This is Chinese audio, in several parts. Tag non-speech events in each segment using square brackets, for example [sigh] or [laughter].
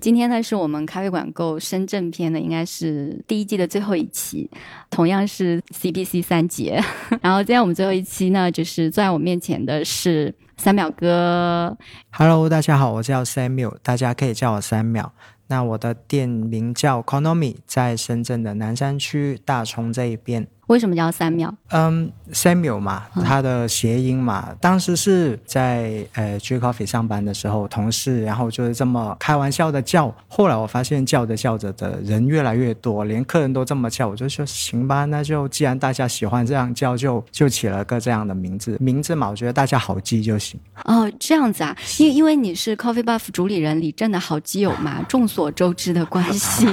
今天呢，是我们咖啡馆购深圳篇的，应该是第一季的最后一期，同样是 CBC 三节。[laughs] 然后今天我们最后一期呢，就是坐在我面前的是三秒哥。Hello，大家好，我叫 Samuel，大家可以叫我三秒。那我的店名叫 Konomi，在深圳的南山区大冲这一边。为什么叫三秒？嗯，Samuel 嘛，他的谐音嘛。当时是在呃 G Coffee 上班的时候，同事然后就是这么开玩笑的叫。后来我发现叫着叫着的人越来越多，连客人都这么叫，我就说行吧，那就既然大家喜欢这样叫，就就起了个这样的名字。名字嘛，我觉得大家好记就行。哦，这样子啊，因因为你是 Coffee Buff 主理人李正的好基友嘛，[laughs] 众所周知的关系，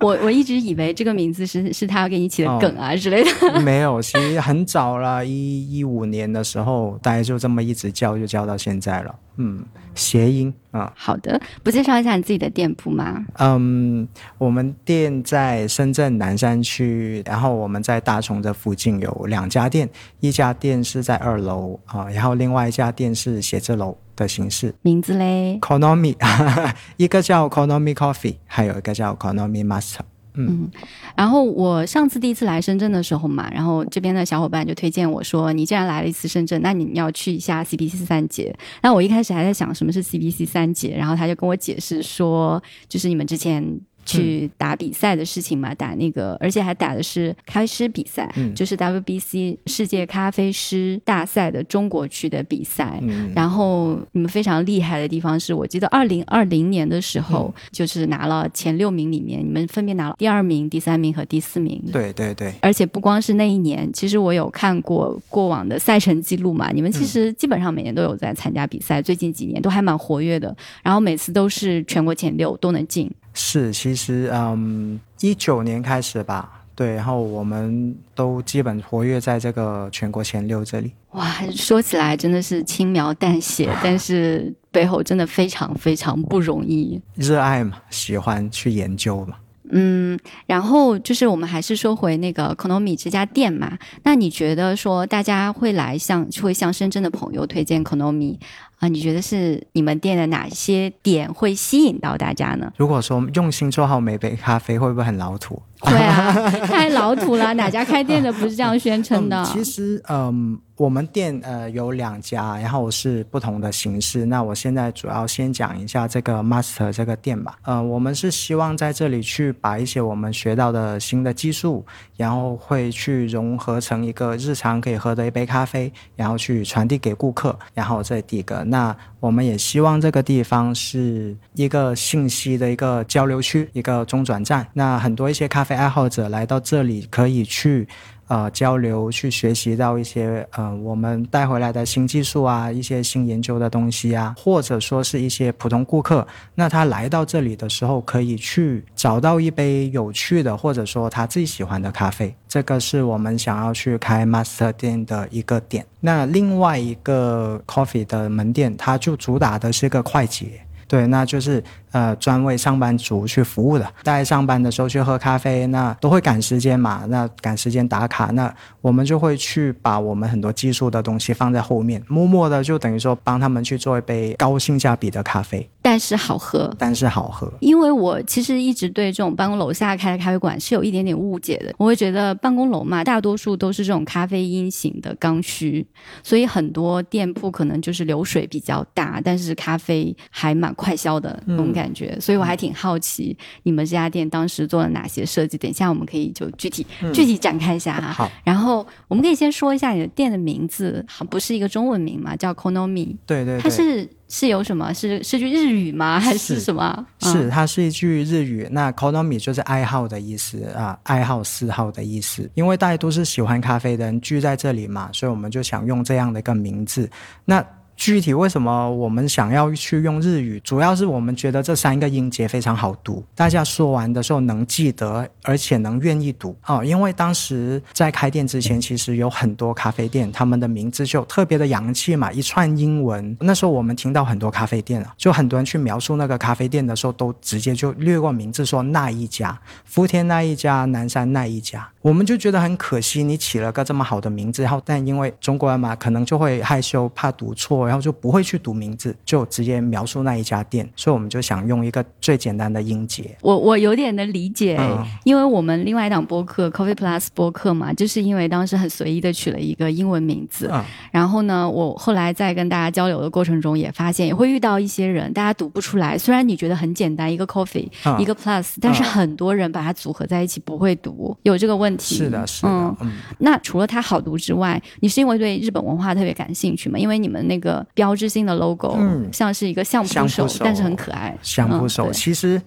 我我一直以为这个名字是是他要给你起的梗啊之类的。[laughs] 没有，其实很早了，一一五年的时候，大家就这么一直叫，就叫到现在了。嗯，谐音啊。好的，不介绍一下你自己的店铺吗？嗯，我们店在深圳南山区，然后我们在大冲这附近有两家店，一家店是在二楼啊，然后另外一家店是写字楼的形式。名字嘞？Konomi，[laughs] 一个叫 Konomi Coffee，还有一个叫 Konomi Master。嗯，然后我上次第一次来深圳的时候嘛，然后这边的小伙伴就推荐我说，你既然来了一次深圳，那你要去一下 CBC 三节。那我一开始还在想什么是 CBC 三节，然后他就跟我解释说，就是你们之前。去打比赛的事情嘛，打那个，而且还打的是咖啡师比赛，就是 WBC 世界咖啡师大赛的中国区的比赛。然后你们非常厉害的地方是，我记得二零二零年的时候，就是拿了前六名里面，你们分别拿了第二名、第三名和第四名。对对对。而且不光是那一年，其实我有看过过往的赛程记录嘛，你们其实基本上每年都有在参加比赛，最近几年都还蛮活跃的，然后每次都是全国前六都能进。是，其实嗯，一九年开始吧，对，然后我们都基本活跃在这个全国前六这里。哇，说起来真的是轻描淡写，[laughs] 但是背后真的非常非常不容易。热爱嘛，喜欢去研究嘛。嗯，然后就是我们还是说回那个 Konomi 这家店嘛。那你觉得说大家会来向会向深圳的朋友推荐 Konomi？啊，你觉得是你们店的哪些点会吸引到大家呢？如果说用心做好每杯咖啡，会不会很老土？会啊，[laughs] 太老土了。哪家开店的不是这样宣称的？其实，嗯，我们店呃有两家，然后是不同的形式。那我现在主要先讲一下这个 Master 这个店吧。呃，我们是希望在这里去把一些我们学到的新的技术，然后会去融合成一个日常可以喝的一杯咖啡，然后去传递给顾客。然后这第一个。那我们也希望这个地方是一个信息的一个交流区，一个中转站。那很多一些咖爱好者来到这里，可以去。呃，交流去学习到一些呃，我们带回来的新技术啊，一些新研究的东西啊，或者说是一些普通顾客，那他来到这里的时候，可以去找到一杯有趣的，或者说他最喜欢的咖啡，这个是我们想要去开 master 店的一个点。那另外一个 coffee 的门店，它就主打的是个快捷。对，那就是呃专为上班族去服务的。大家上班的时候去喝咖啡，那都会赶时间嘛，那赶时间打卡，那我们就会去把我们很多技术的东西放在后面，默默的就等于说帮他们去做一杯高性价比的咖啡。但是好喝，但是好喝。因为我其实一直对这种办公楼下开的咖啡馆是有一点点误解的。我会觉得办公楼嘛，大多数都是这种咖啡因型的刚需，所以很多店铺可能就是流水比较大，但是咖啡还蛮快销的那种感觉。所以我还挺好奇你们这家店当时做了哪些设计。等一下我们可以就具体具体展开一下哈。好，然后我们可以先说一下你的店的名字，不是一个中文名嘛，叫 Konomi。对对，它是。是有什么？是是句日语吗？还是什么？是，它是一句日语。那 konomi 就是爱好的意思啊，爱好嗜好的意思。因为大家都是喜欢咖啡的人聚在这里嘛，所以我们就想用这样的一个名字。那。具体为什么我们想要去用日语？主要是我们觉得这三个音节非常好读，大家说完的时候能记得，而且能愿意读哦。因为当时在开店之前，其实有很多咖啡店，他们的名字就特别的洋气嘛，一串英文。那时候我们听到很多咖啡店啊，就很多人去描述那个咖啡店的时候，都直接就略过名字说那一家，福田那一家，南山那一家。我们就觉得很可惜，你起了个这么好的名字，然后但因为中国人嘛，可能就会害羞，怕读错，然后就不会去读名字，就直接描述那一家店，所以我们就想用一个最简单的音节。我我有点的理解，嗯因为我们另外一档播客 Coffee Plus 播客嘛，就是因为当时很随意的取了一个英文名字，嗯然后呢，我后来在跟大家交流的过程中也发现，也会遇到一些人，大家读不出来。虽然你觉得很简单，一个 coffee，、嗯一个 plus，但是很多人把它组合在一起不会读，有这个问题。是的，是的，嗯。嗯那除了它好读之外，你是因为对日本文化特别感兴趣吗？因为你们那个标志性的 logo、嗯像是一个相扑手，手但是很可爱。相扑手、嗯其实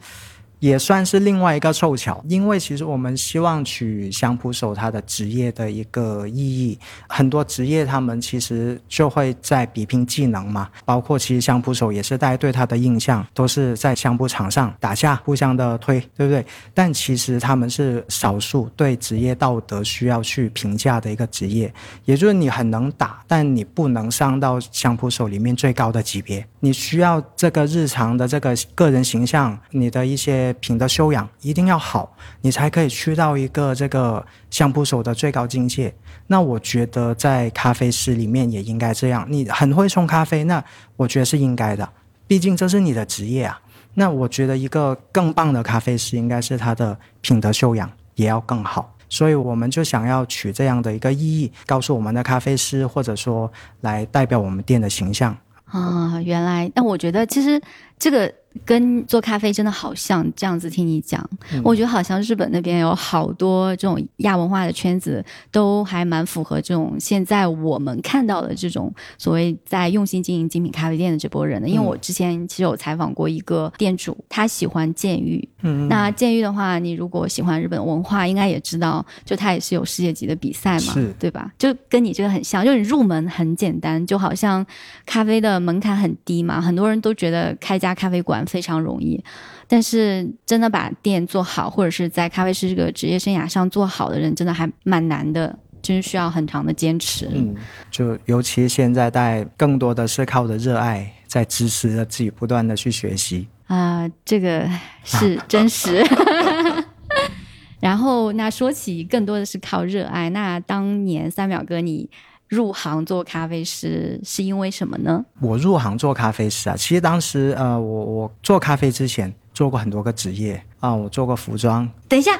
也算是另外一个凑巧，因为其实我们希望取相扑手他的职业的一个意义，很多职业他们其实就会在比拼技能嘛，包括其实相扑手也是大家对他的印象都是在相扑场上打架，互相的推，对不对？但其实他们是少数对职业道德需要去评价的一个职业，也就是你很能打，但你不能上到相扑手里面最高的级别，你需要这个日常的这个个人形象，你的一些品德修养一定要好，你才可以去到一个这个相扑手的最高境界。那我觉得在咖啡师里面也应该这样，你很会冲咖啡，那我觉得是应该的，毕竟这是你的职业啊。那我觉得一个更棒的咖啡师应该是他的品德修养也要更好。所以我们就想要取这样的一个意义，告诉我们的咖啡师，或者说来代表我们店的形象。啊，原来，但我觉得其实这个跟做咖啡真的好像。这样子听你讲，嗯我觉得好像日本那边有好多这种亚文化的圈子，都还蛮符合这种现在我们看到的这种所谓在用心经营精品咖啡店的这波人的。因为我之前其实有采访过一个店主，他喜欢剑玉。嗯，那剑玉的话，你如果喜欢日本文化，应该也知道，就他也是有世界级的比赛嘛，对吧？就跟你这个很像，就是你入门很简单，就好像咖啡的门槛很低嘛，很多人都觉得开家咖啡馆非常容易，但是真的把店做好，或者是在咖啡师这个职业生涯上做好的人，真的还蛮难的，真是需要很长的坚持。嗯，就尤其现在在更多的是靠着热爱，在支持着自己不断的去学习。啊、这个是 [laughs] 真实。[laughs] 然后，那说起更多的是靠热爱。那当年三秒哥你入行做咖啡师是因为什么呢？我入行做咖啡师啊，其实当时呃，我我做咖啡之前做过很多个职业啊，我做过服装，等一下，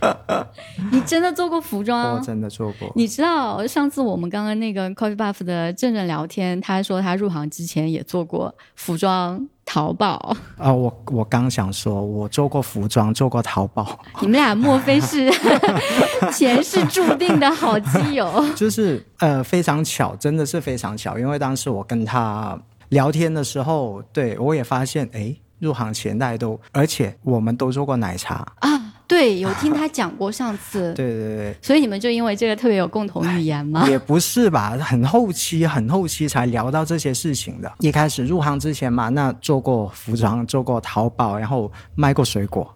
[laughs] 你真的做过服装？我真的做过。你知道上次我们刚刚那个 Coffee Buff 的正正聊天，他说他入行之前也做过服装淘宝。啊，我我刚想说，我做过服装，做过淘宝，你们俩莫非是 [laughs] 前世注定的好基友？[laughs] 就是呃非常巧，真的是非常巧，因为当时我跟他聊天的时候，对我也发现，哎，入行前大家都，而且我们都做过奶茶，啊，对，有听他讲过上次。[laughs] 对对对。所以你们就因为这个特别有共同语言吗？也不是吧，很后期，很后期才聊到这些事情的。一开始入行之前嘛，那做过服装，做过淘宝，然后卖过水果，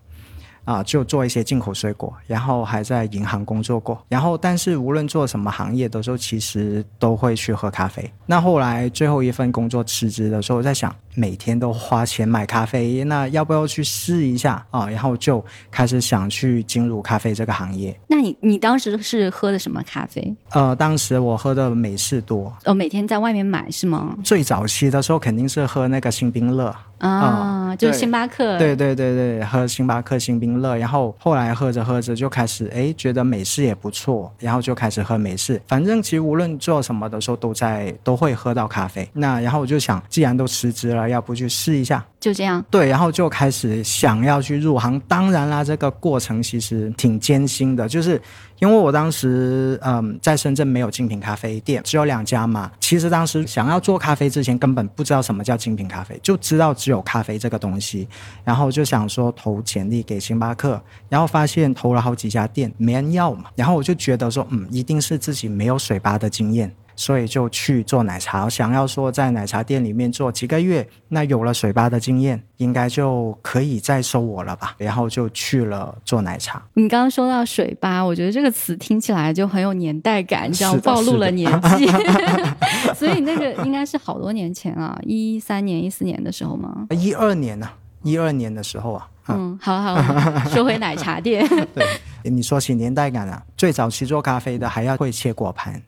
啊，就做一些进口水果，然后还在银行工作过。然后，但是无论做什么行业的时候，其实都会去喝咖啡。那后来最后一份工作辞职的时候，我在想，每天都花钱买咖啡，那要不要去试一下啊？然后就开始想去进入咖啡这个行业。那你你当时是喝的什么咖啡？呃，当时我喝的美式多，哦，每天在外面买是吗？最早期的时候肯定是喝那个星冰乐，啊，就是星巴克。对对对对，喝星巴克星冰乐，然后后来喝着喝着就开始哎觉得美式也不错，然后就开始喝美式。反正其实无论做什么的时候都在都会喝到咖啡。那然后我就想，既然都辞职了，要不去试一下？就这样。对，然后就开始想要去入行。当然啦，这个过程其实挺艰辛的，就是因为我当时嗯在深圳没有精品咖啡店，只有两家嘛。其实当时想要做咖啡之前，根本不知道什么叫精品咖啡，就知道只有咖啡这个东西。然后就想说投简历给星巴克，然后发现投了好几家店没人要嘛。然后我就觉得说，嗯，一定是自己没有水吧的经验。所以就去做奶茶，想要说在奶茶店里面做几个月，那有了水吧的经验，应该就可以再收我了吧？然后就去了做奶茶。你刚刚说到水吧，我觉得这个词听起来就很有年代感，你知道暴露了年纪。[laughs] [laughs] 所以那个应该是好多年前啊，一三年、一四年的时候吗？一二年呢、啊，一二年的时候啊，嗯，好好，说回奶茶店。对 [laughs] 你说起年代感啊，最早期做咖啡的还要会切果盘，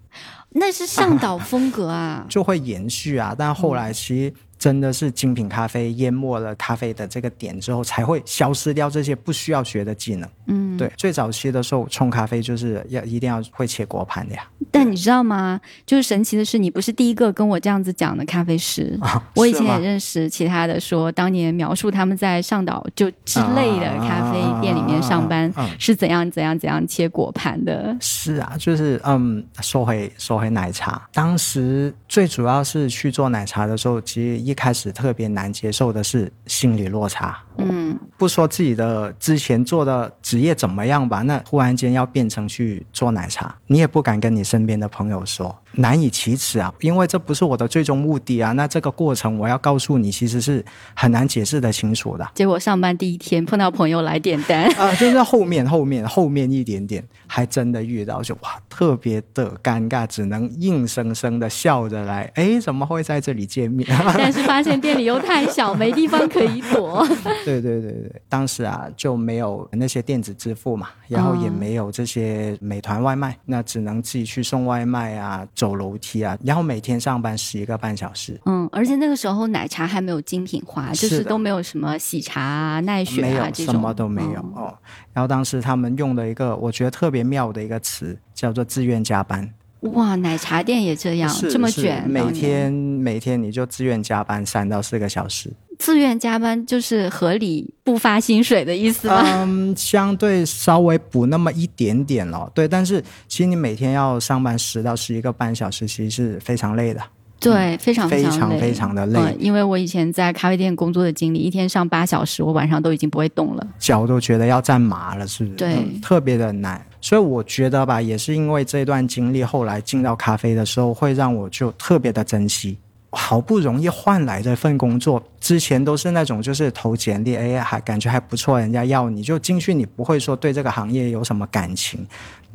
那是上岛风格啊，[laughs] 就会延续啊。但后来其实真的是精品咖啡淹没了咖啡的这个点之后，才会消失掉这些不需要学的技能。嗯，对，最早期的时候冲咖啡就是要一定要会切果盘的呀。但你知道吗？就是神奇的是，你不是第一个跟我这样子讲的咖啡师。[laughs] 我以前也认识其他的，说当年描述他们在上岛就之类的咖啡店里面上班是怎样怎样怎样切果盘的。是啊，就是嗯，说回说回奶茶，当时最主要是去做奶茶的时候，其实一开始特别难接受的是心理落差。嗯，不说自己的之前做的职业怎么样吧，那忽然间要变成去做奶茶，你也不敢跟你身边的朋友说，难以启齿啊，因为这不是我的最终目的啊。那这个过程我要告诉你，其实是很难解释的清楚的。结果上班第一天碰到朋友来点单 [laughs] 啊，就是后面后面后面一点点，还真的遇到，就哇，特别的尴尬，只能硬生生的笑着来。哎，怎么会在这里见面？[laughs] [laughs] 但是发现店里又太小，没地方可以躲。对对对对，当时啊就没有那些电子支付嘛，然后也没有这些美团外卖，那只能自己去送外卖啊，走楼梯啊，然后每天上班十一个半小时。嗯，而且那个时候奶茶还没有精品化，就是都没有什么喜茶啊、奈雪啊这种，什么都没有哦。然后当时他们用了一个我觉得特别妙的一个词叫做自愿加班。哇，奶茶店也这样这么卷，每天每天你就自愿加班三到四个小时。自愿加班就是合理不发薪水的意思吗？嗯，相对稍微补那么一点点了。对，但是其实你每天要上班十到十一个半小时，其实是非常累的。对，非常非常非常的累。因为我以前在咖啡店工作的经历，一天上八小时，我晚上都已经不会动了，脚都觉得要站麻了，是不是？对，特别的难。所以我觉得吧，也是因为这段经历，后来进到咖啡的时候，会让我就特别的珍惜。好不容易换来这份工作，之前都是那种就是投简历，哎，还感觉还不错，人家要你就进去，你不会说对这个行业有什么感情。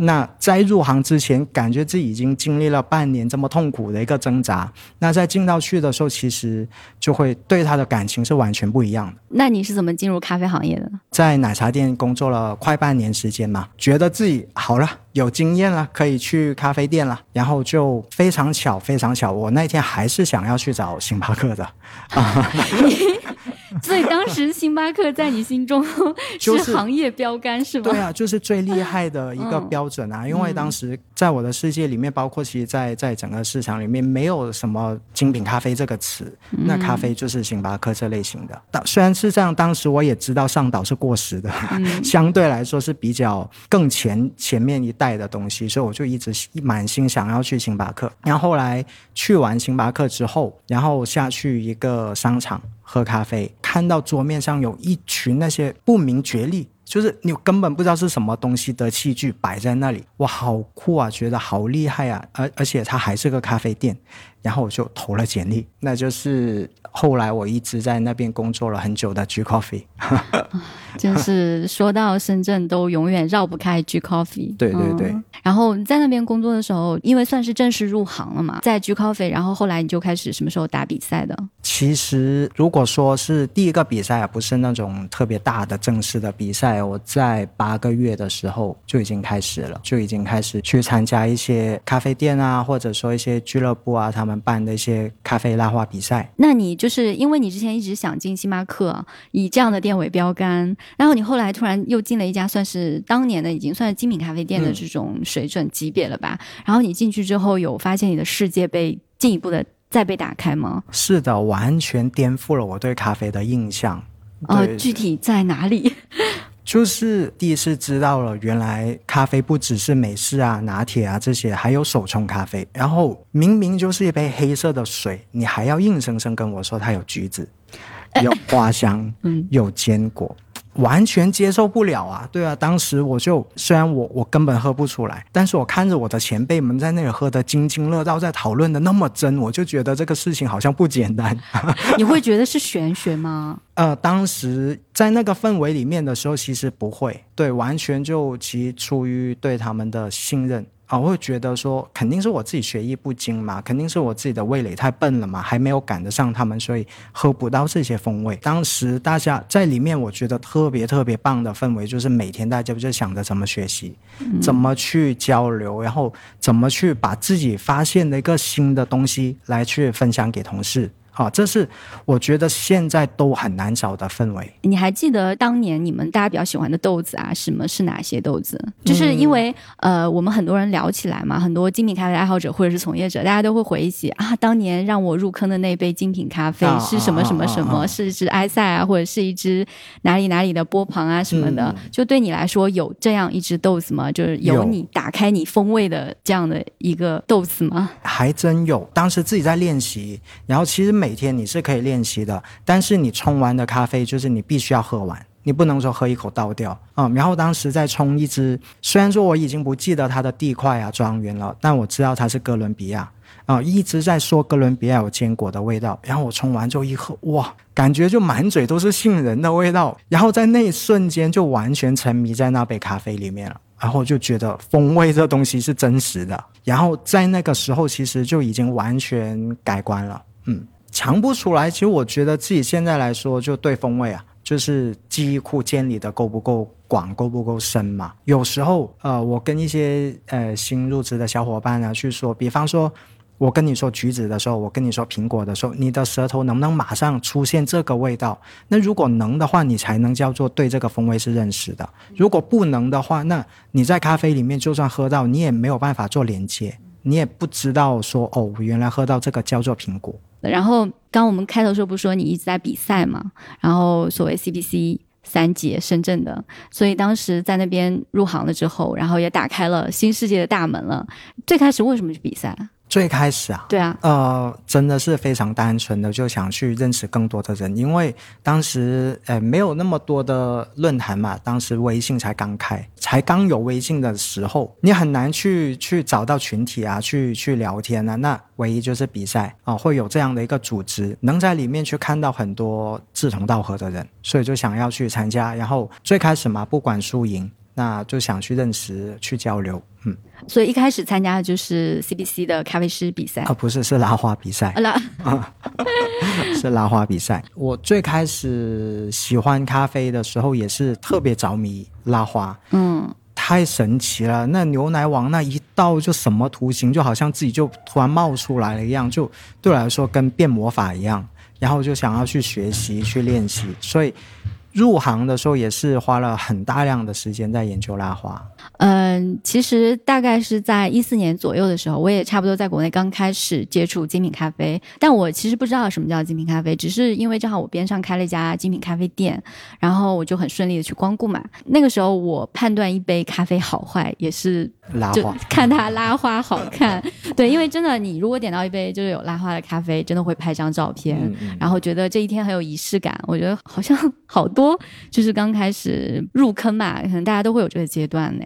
那在入行之前，感觉自己已经经历了半年这么痛苦的一个挣扎。那在进到去的时候，其实就会对他的感情是完全不一样的。那你是怎么进入咖啡行业的呢？在奶茶店工作了快半年时间嘛，觉得自己好了，有经验了，可以去咖啡店了。然后就非常巧，非常巧，我那天还是想要去找星巴克的啊。[laughs] [laughs] [laughs] [laughs] 所以当时星巴克在你心中 [laughs] 是行业标杆是吧？对啊，就是最厉害的一个标准啊！因为当时在我的世界里面，包括其实在在整个市场里面，没有什么精品咖啡这个词，那咖啡就是星巴克这类型的。当虽然是这样，当时我也知道上岛是过时的，[laughs] 相对来说是比较更前前面一代的东西，所以我就一直满心想要去星巴克。然后后来去完星巴克之后，然后下去一个商场。喝咖啡，看到桌面上有一群那些不明觉厉，就是你根本不知道是什么东西的器具摆在那里，哇，好酷啊，觉得好厉害啊，而而且它还是个咖啡店。然后我就投了简历，那就是后来我一直在那边工作了很久的 G Coffee，[laughs] 就是说到深圳都永远绕不开 G Coffee。[laughs] 对对对。然后在那边工作的时候，因为算是正式入行了嘛，在 G Coffee，然后后来你就开始什么时候打比赛的？其实如果说是第一个比赛啊，不是那种特别大的正式的比赛，我在八个月的时候就已经开始了，就已经开始去参加一些咖啡店啊，或者说一些俱乐部啊，他们。办的一些咖啡拉花比赛，那你就是因为你之前一直想进星巴克，以这样的店为标杆，然后你后来突然又进了一家算是当年的已经算是精品咖啡店的这种水准级别了吧？然后你进去之后，有发现你的世界被进一步的再被打开吗？是的，完全颠覆了我对咖啡的印象。呃，具体在哪里？就是第一次知道了，原来咖啡不只是美式啊、拿铁啊这些，还有手冲咖啡。然后明明就是一杯黑色的水，你还要硬生生跟我说它有橘子、有花香、有坚果。完全接受不了啊！对啊，当时我就虽然我我根本喝不出来，但是我看着我的前辈们在那里喝的津津乐道，在讨论的那么真，我就觉得这个事情好像不简单。[laughs] 你会觉得是玄学吗？[laughs] 呃，当时在那个氛围里面的时候，其实不会，对，完全就其出于对他们的信任。啊，我会觉得说，肯定是我自己学艺不精嘛，肯定是我自己的味蕾太笨了嘛，还没有赶得上他们，所以喝不到这些风味。当时大家在里面，我觉得特别特别棒的氛围，就是每天大家就想着怎么学习，怎么去交流，然后怎么去把自己发现的一个新的东西来去分享给同事。好，这是我觉得现在都很难找的氛围。你还记得当年你们大家比较喜欢的豆子啊？什么是哪些豆子？就是因为呃，我们很多人聊起来嘛，很多精品咖啡爱好者或者是从业者，大家都会回忆起啊，当年让我入坑的那杯精品咖啡是什么什么什么，是一支埃塞啊，或者是一支哪里哪里的波旁啊什么的。就对你来说，有这样一支豆子吗？就是有你打开你风味的这样的一个豆子吗？还真有，当时自己在练习，然后其实。每每天你是可以练习的，但是你冲完的咖啡就是你必须要喝完，你不能说喝一口倒掉啊。然后当时在冲一支，虽然说我已经不记得它的地块啊庄园了，但我知道它是哥伦比亚啊，一直在说哥伦比亚有坚果的味道。然后我冲完之后一喝，哇，感觉就满嘴都是杏仁的味道。然后在那一瞬间就完全沉迷在那杯咖啡里面了，然后就觉得风味这东西是真实的。然后在那个时候其实就已经完全改观了，嗯。尝不出来，其实我觉得自己现在来说，就对风味啊，就是记忆库建立的够不够广，够不够深嘛。有时候，呃，我跟一些呃新入职的小伙伴呢去说，比方说，我跟你说橘子的时候，我跟你说苹果的时候，你的舌头能不能马上出现这个味道？那如果能的话，你才能叫做对这个风味是认识的。如果不能的话，那你在咖啡里面就算喝到，你也没有办法做连接，你也不知道说哦，原来喝到这个叫做苹果。然后刚我们开头时候不是说你一直在比赛嘛？然后所谓 CBC 三杰深圳的，所以当时在那边入行了之后，然后也打开了新世界的大门了。最开始为什么去比赛？最开始啊，对啊，呃，真的是非常单纯的，就想去认识更多的人，因为当时呃没有那么多的论坛嘛，当时微信才刚开，才刚有微信的时候，你很难去去找到群体啊，去去聊天啊，那唯一就是比赛啊，会有这样的一个组织，能在里面去看到很多志同道合的人，所以就想要去参加，然后最开始嘛，不管输赢。那就想去认识、去交流，嗯，所以一开始参加的就是 CBC 的咖啡师比赛啊，不是是拉花比赛，拉 [laughs] 是拉花比赛。我最开始喜欢咖啡的时候，也是特别着迷拉花，嗯，太神奇了。那牛奶往那一倒，就什么图形，就好像自己就突然冒出来了一样，就对我来说跟变魔法一样。然后就想要去学习、去练习，所以。入行的时候也是花了很大量的时间在研究拉花。嗯，其实大概是在一四年左右的时候，我也差不多在国内刚开始接触精品咖啡。但我其实不知道什么叫精品咖啡，只是因为正好我边上开了一家精品咖啡店，然后我就很顺利的去光顾嘛。那个时候我判断一杯咖啡好坏也是拉花，看它拉花好看。对，因为真的，你如果点到一杯就是有拉花的咖啡，真的会拍张照片，然后觉得这一天很有仪式感。我觉得好像好多就是刚开始入坑嘛，可能大家都会有这个阶段呢。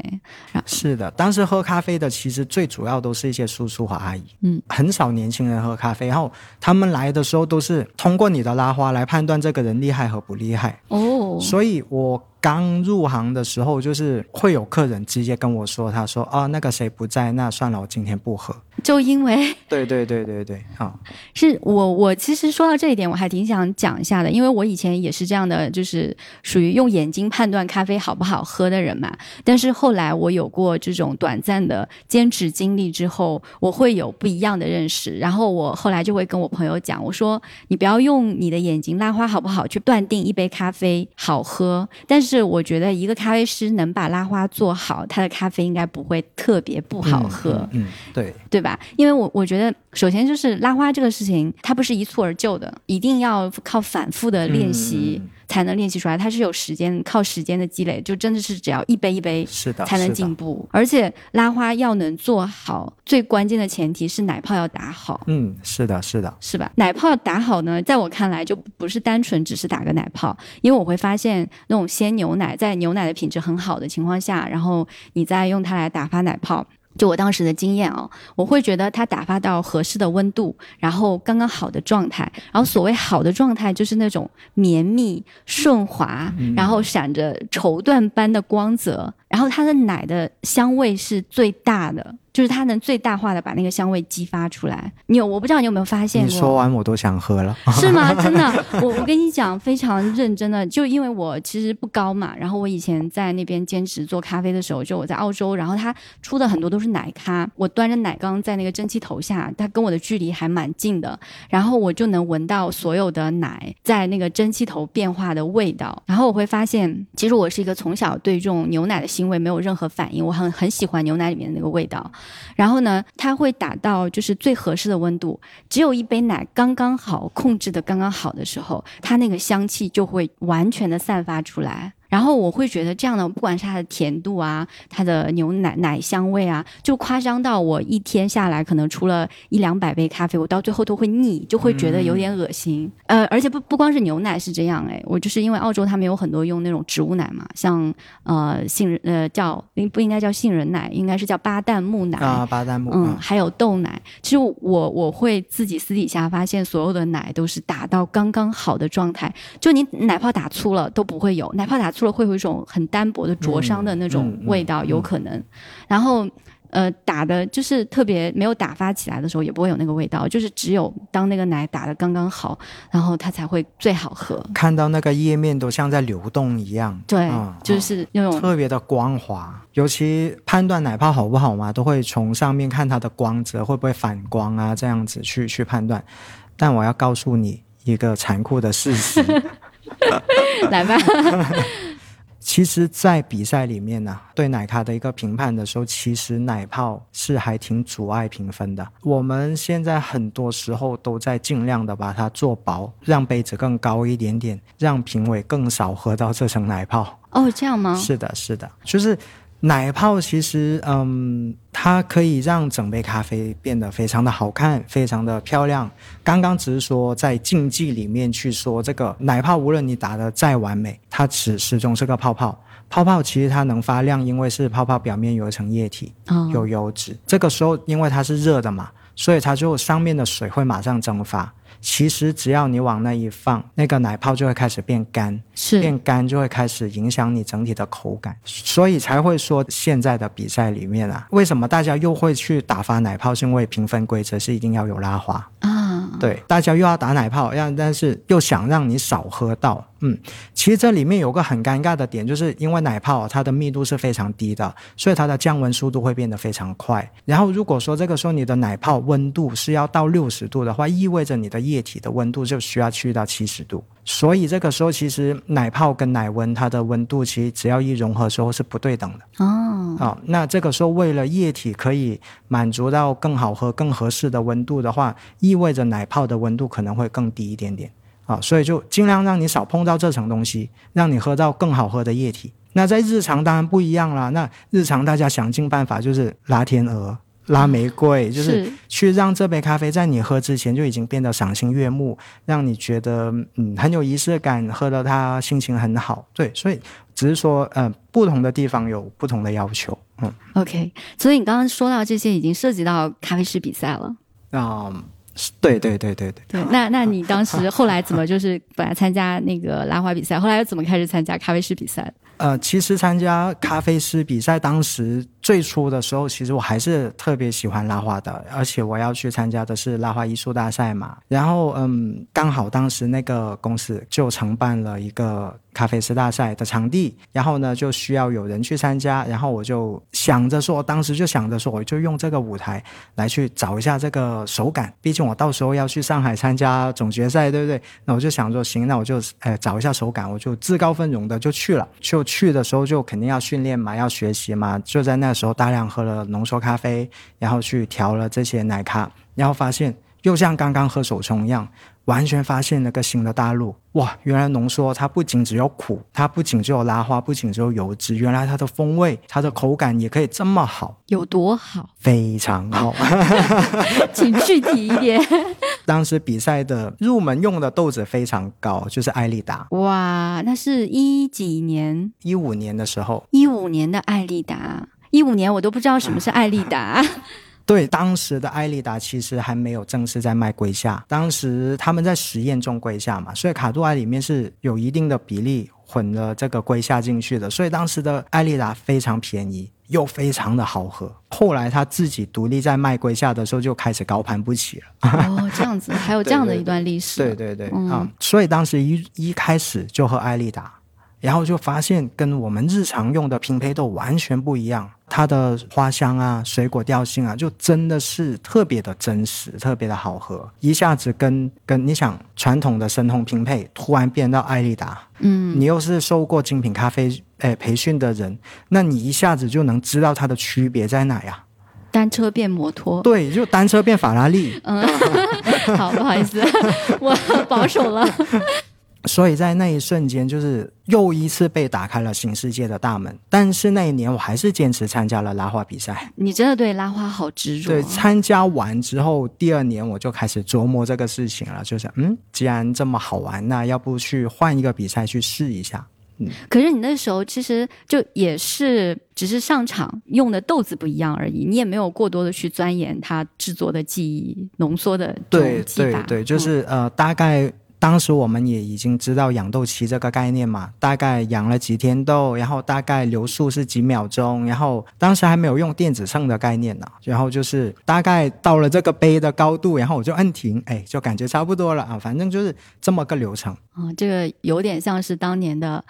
是的，当时喝咖啡的其实最主要都是一些叔叔和阿姨，嗯，很少年轻人喝咖啡。然后他们来的时候都是通过你的拉花来判断这个人厉害和不厉害。哦，所以我。刚入行的时候，就是会有客人直接跟我说：“他说啊，那个谁不在，那算了，我今天不喝。”就因为 [laughs] 对对对对对，好，是我我其实说到这一点，我还挺想讲一下的，因为我以前也是这样的，就是属于用眼睛判断咖啡好不好喝的人嘛。但是后来我有过这种短暂的兼职经历之后，我会有不一样的认识。然后我后来就会跟我朋友讲，我说：“你不要用你的眼睛拉花好不好去断定一杯咖啡好喝，但是。”是我觉得一个咖啡师能把拉花做好，他的咖啡应该不会特别不好喝。嗯，对，对吧？因为我我觉得，首先就是拉花这个事情，它不是一蹴而就的，一定要靠反复的练习。才能练习出来，它是有时间，靠时间的积累，就真的是只要一杯一杯是的才能进步。而且拉花要能做好，最关键的前提是奶泡要打好。嗯，是的，是的，是吧？奶泡打好呢，在我看来就不是单纯只是打个奶泡，因为我会发现那种鲜牛奶，在牛奶的品质很好的情况下，然后你再用它来打发奶泡。就我当时的经验哦，我会觉得它打发到合适的温度，然后刚刚好的状态。然后所谓好的状态，就是那种绵密顺滑，然后闪着绸缎般的光泽，然后它的奶的香味是最大的。就是它能最大化的把那个香味激发出来。你有我不知道你有没有发现你？说完我都想喝了。是吗？[laughs] 真的，我我跟你讲，非常认真的，就因为我其实不高嘛，然后我以前在那边兼职做咖啡的时候，就我在澳洲，然后他出的很多都是奶咖，我端着奶缸在那个蒸汽头下，它跟我的距离还蛮近的，然后我就能闻到所有的奶在那个蒸汽头变化的味道，然后我会发现，其实我是一个从小对这种牛奶的腥味没有任何反应，我很很喜欢牛奶里面的那个味道，然后呢，它会达到就是最合适的温度，只有一杯奶刚刚好控制的刚刚好的时候，它那个香气就会完全的散发出来。然后我会觉得这样的，不管是它的甜度啊，它的牛奶奶香味啊，就夸张到我一天下来可能出了一两百杯咖啡，我到最后都会腻，就会觉得有点恶心。呃，而且不不光是牛奶是这样，哎，我就是因为澳洲他们有很多用那种植物奶嘛，像呃杏仁呃叫不应该叫杏仁奶，应该是叫巴旦木奶啊，巴旦木，嗯，还有豆奶。其实我我会自己私底下发现，所有的奶都是打到刚刚好的状态，就你奶泡打粗了都不会有，奶泡打粗了会有一种很单薄的灼伤的那种味道，有可能。然后呃，打的就是特别没有打发起来的时候，也不会有那个味道，就是只有当那个奶打的刚刚好，然后它才会最好喝。看到那个页面都像在流动一样，对，就是那种特别的光滑。尤其判断奶泡好不好嘛，都会从上面看它的光泽会不会反光啊，这样子去去判断。但我要告诉你一个残酷的事实，[laughs] 来吧。[laughs] 其实，在比赛里面呢，对奶咖的一个评判的时候，其实奶泡是还挺阻碍评分的。我们现在很多时候都在尽量的把它做薄，让杯子更高一点点，让评委更少喝到这层奶泡。哦，这样吗？是的，是的，就是奶泡其实，嗯，它可以让整杯咖啡变得非常的好看，非常的漂亮。刚刚只是说在竞技里面去说这个奶泡，无论你打的再完美，它始始终是个泡泡。泡泡其实它能发亮，因为是泡泡表面有一层液体，有油脂。这个时候因为它是热的嘛，所以它就上面的水会马上蒸发。其实只要你往那一放，那个奶泡就会开始变干，是。变干就会开始影响你整体的口感，所以才会说现在的比赛里面啊，为什么大家又会去打发奶泡？是因为评分规则是一定要有拉花。啊，对，大家又要打奶泡，要但是又想让你少喝到，嗯，其实这里面有个很尴尬的点，就是因为奶泡它的密度是非常低的，所以它的降温速度会变得非常快。然后如果说这个时候你的奶泡温度是要到六十度的话，意味着你的液体的温度就需要去到七十度，所以这个时候其实奶泡跟奶温它的温度其实只要一融合之后是不对等的哦。啊，那这个时候为了液体可以满足到更好喝、更合适的温度的话，意味着奶泡的温度可能会更低一点点啊，所以就尽量让你少碰到这层东西，让你喝到更好喝的液体。那在日常当然不一样啦，那日常大家想尽办法就是拉天鹅。拉玫瑰就是去让这杯咖啡在你喝之前就已经变得赏心悦目，让你觉得嗯很有仪式感，喝了它心情很好。对，所以只是说呃不同的地方有不同的要求。嗯，OK，所以你刚刚说到这些已经涉及到咖啡师比赛了。啊，对对对对对。对，那那你当时后来怎么就是本来参加那个拉花比赛，后来又怎么开始参加咖啡师比赛？呃，其实参加咖啡师比赛，当时最初的时候，其实我还是特别喜欢拉花的，而且我要去参加的是拉花艺术大赛嘛。然后，嗯，刚好当时那个公司就承办了一个咖啡师大赛的场地，然后呢，就需要有人去参加。然后我就想着说，当时就想着说，我就用这个舞台来去找一下这个手感。毕竟我到时候要去上海参加总决赛，对不对？那我就想说，行，那我就呃找一下手感，我就自告奋勇的就去了，就。去的时候就肯定要训练嘛，要学习嘛，就在那时候大量喝了浓缩咖啡，然后去调了这些奶咖，然后发现又像刚刚喝手冲一样，完全发现了个新的大陆。哇，原来浓缩它不仅只有苦，它不仅只有拉花，不仅只有油脂，原来它的风味、它的口感也可以这么好，有多好？非常好，[laughs] 请具体一点。[laughs] 当时比赛的入门用的豆子非常高，就是艾丽达。哇，那是一几年？一五年的时候。一五年的艾丽达，一五年我都不知道什么是艾丽达。[laughs] 对，当时的艾丽达其实还没有正式在卖龟下，当时他们在实验中龟下嘛，所以卡杜埃里面是有一定的比例混了这个龟下进去的，所以当时的艾丽达非常便宜。又非常的好喝。后来他自己独立在卖龟下的时候，就开始高攀不起了。哦，这样子，还有这样的一段历史。[laughs] 对对对，啊，所以当时一一开始就喝艾丽达。然后就发现跟我们日常用的拼配豆完全不一样，它的花香啊、水果调性啊，就真的是特别的真实，特别的好喝。一下子跟跟你想传统的深烘拼配，突然变到艾丽达，嗯，你又是受过精品咖啡诶培训的人，那你一下子就能知道它的区别在哪呀？单车变摩托，对，就单车变法拉利。嗯，[laughs] 好，不好意思，[laughs] 我保守了。所以在那一瞬间，就是又一次被打开了新世界的大门。但是那一年，我还是坚持参加了拉花比赛。你真的对拉花好执着。对，参加完之后，第二年我就开始琢磨这个事情了，就是嗯，既然这么好玩，那要不去换一个比赛去试一下？嗯。可是你那时候其实就也是只是上场用的豆子不一样而已，你也没有过多的去钻研它制作的技艺、浓缩的对对对，就是呃，大概。当时我们也已经知道养豆期这个概念嘛，大概养了几天豆，然后大概流速是几秒钟，然后当时还没有用电子秤的概念呢，然后就是大概到了这个杯的高度，然后我就按停，哎，就感觉差不多了啊，反正就是这么个流程啊，这个有点像是当年的。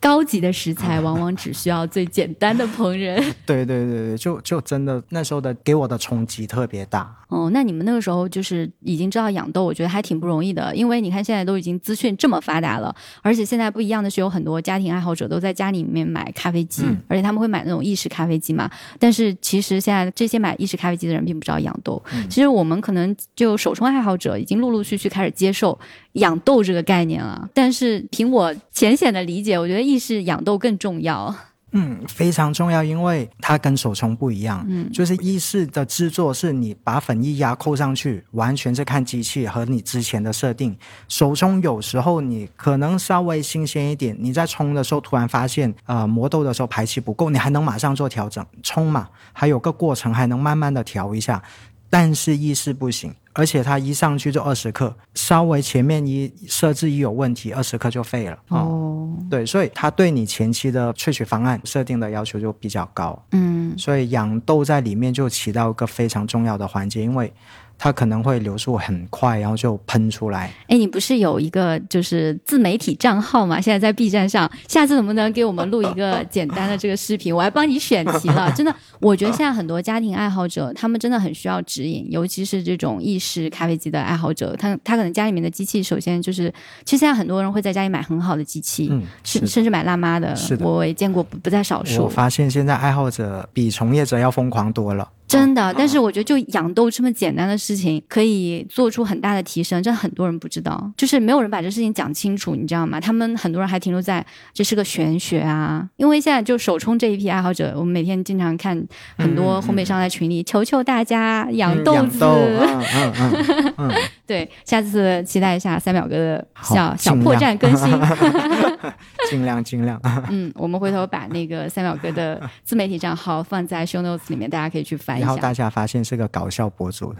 高级的食材往往只需要最简单的烹饪。[laughs] 对对对对，就就真的那时候的给我的冲击特别大。哦，那你们那个时候就是已经知道养豆，我觉得还挺不容易的。因为你看现在都已经资讯这么发达了，而且现在不一样的是，有很多家庭爱好者都在家里面买咖啡机，而且他们会买那种意式咖啡机嘛。但是其实现在这些买意式咖啡机的人并不知道养豆。其实我们可能就手冲爱好者已经陆陆续续开始接受养豆这个概念了。但是凭我浅显的理解，我觉得。意式养豆更重要，嗯，非常重要，因为它跟手冲不一样，嗯，就是意式的制作是你把粉一压扣上去，完全是看机器和你之前的设定。手冲有时候你可能稍微新鲜一点，你在冲的时候突然发现，呃，磨豆的时候排气不够，你还能马上做调整，冲嘛，还有个过程，还能慢慢的调一下。但是意式不行，而且它一上去就二十克，稍微前面一设置一有问题，二十克就废了。哦，对，所以它对你前期的萃取方案设定的要求就比较高。嗯，所以养豆在里面就起到一个非常重要的环节，因为。它可能会流速很快，然后就喷出来。哎，你不是有一个就是自媒体账号吗？[laughs] 现在在 B 站上，下次能不能给我们录一个简单的这个视频？我还帮你选题了。[laughs] 真的，我觉得现在很多家庭爱好者，他们真的很需要指引，尤其是这种意式咖啡机的爱好者。他他可能家里面的机器，首先就是，其实现在很多人会在家里买很好的机器，甚甚至买辣妈的，我也见过不不在少数。我发现现在爱好者比从业者要疯狂多了。真的，但是我觉得就养豆这么简单的事情，可以做出很大的提升，这很多人不知道，就是没有人把这事情讲清楚，你知道吗？他们很多人还停留在这是个玄学啊，因为现在就手冲这一批爱好者，我们每天经常看很多烘焙商在群里求求大家养豆子，嗯嗯嗯，[laughs] 对，下次期待一下三秒哥的小小破绽更新，[laughs] [laughs] 尽量尽量，嗯，我们回头把那个三秒哥的自媒体账号放在 show notes 里面，大家可以去翻。然后大家发现是个搞笑博主，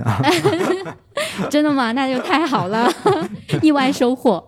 [laughs] 真的吗？那就太好了，[laughs] 意外收获。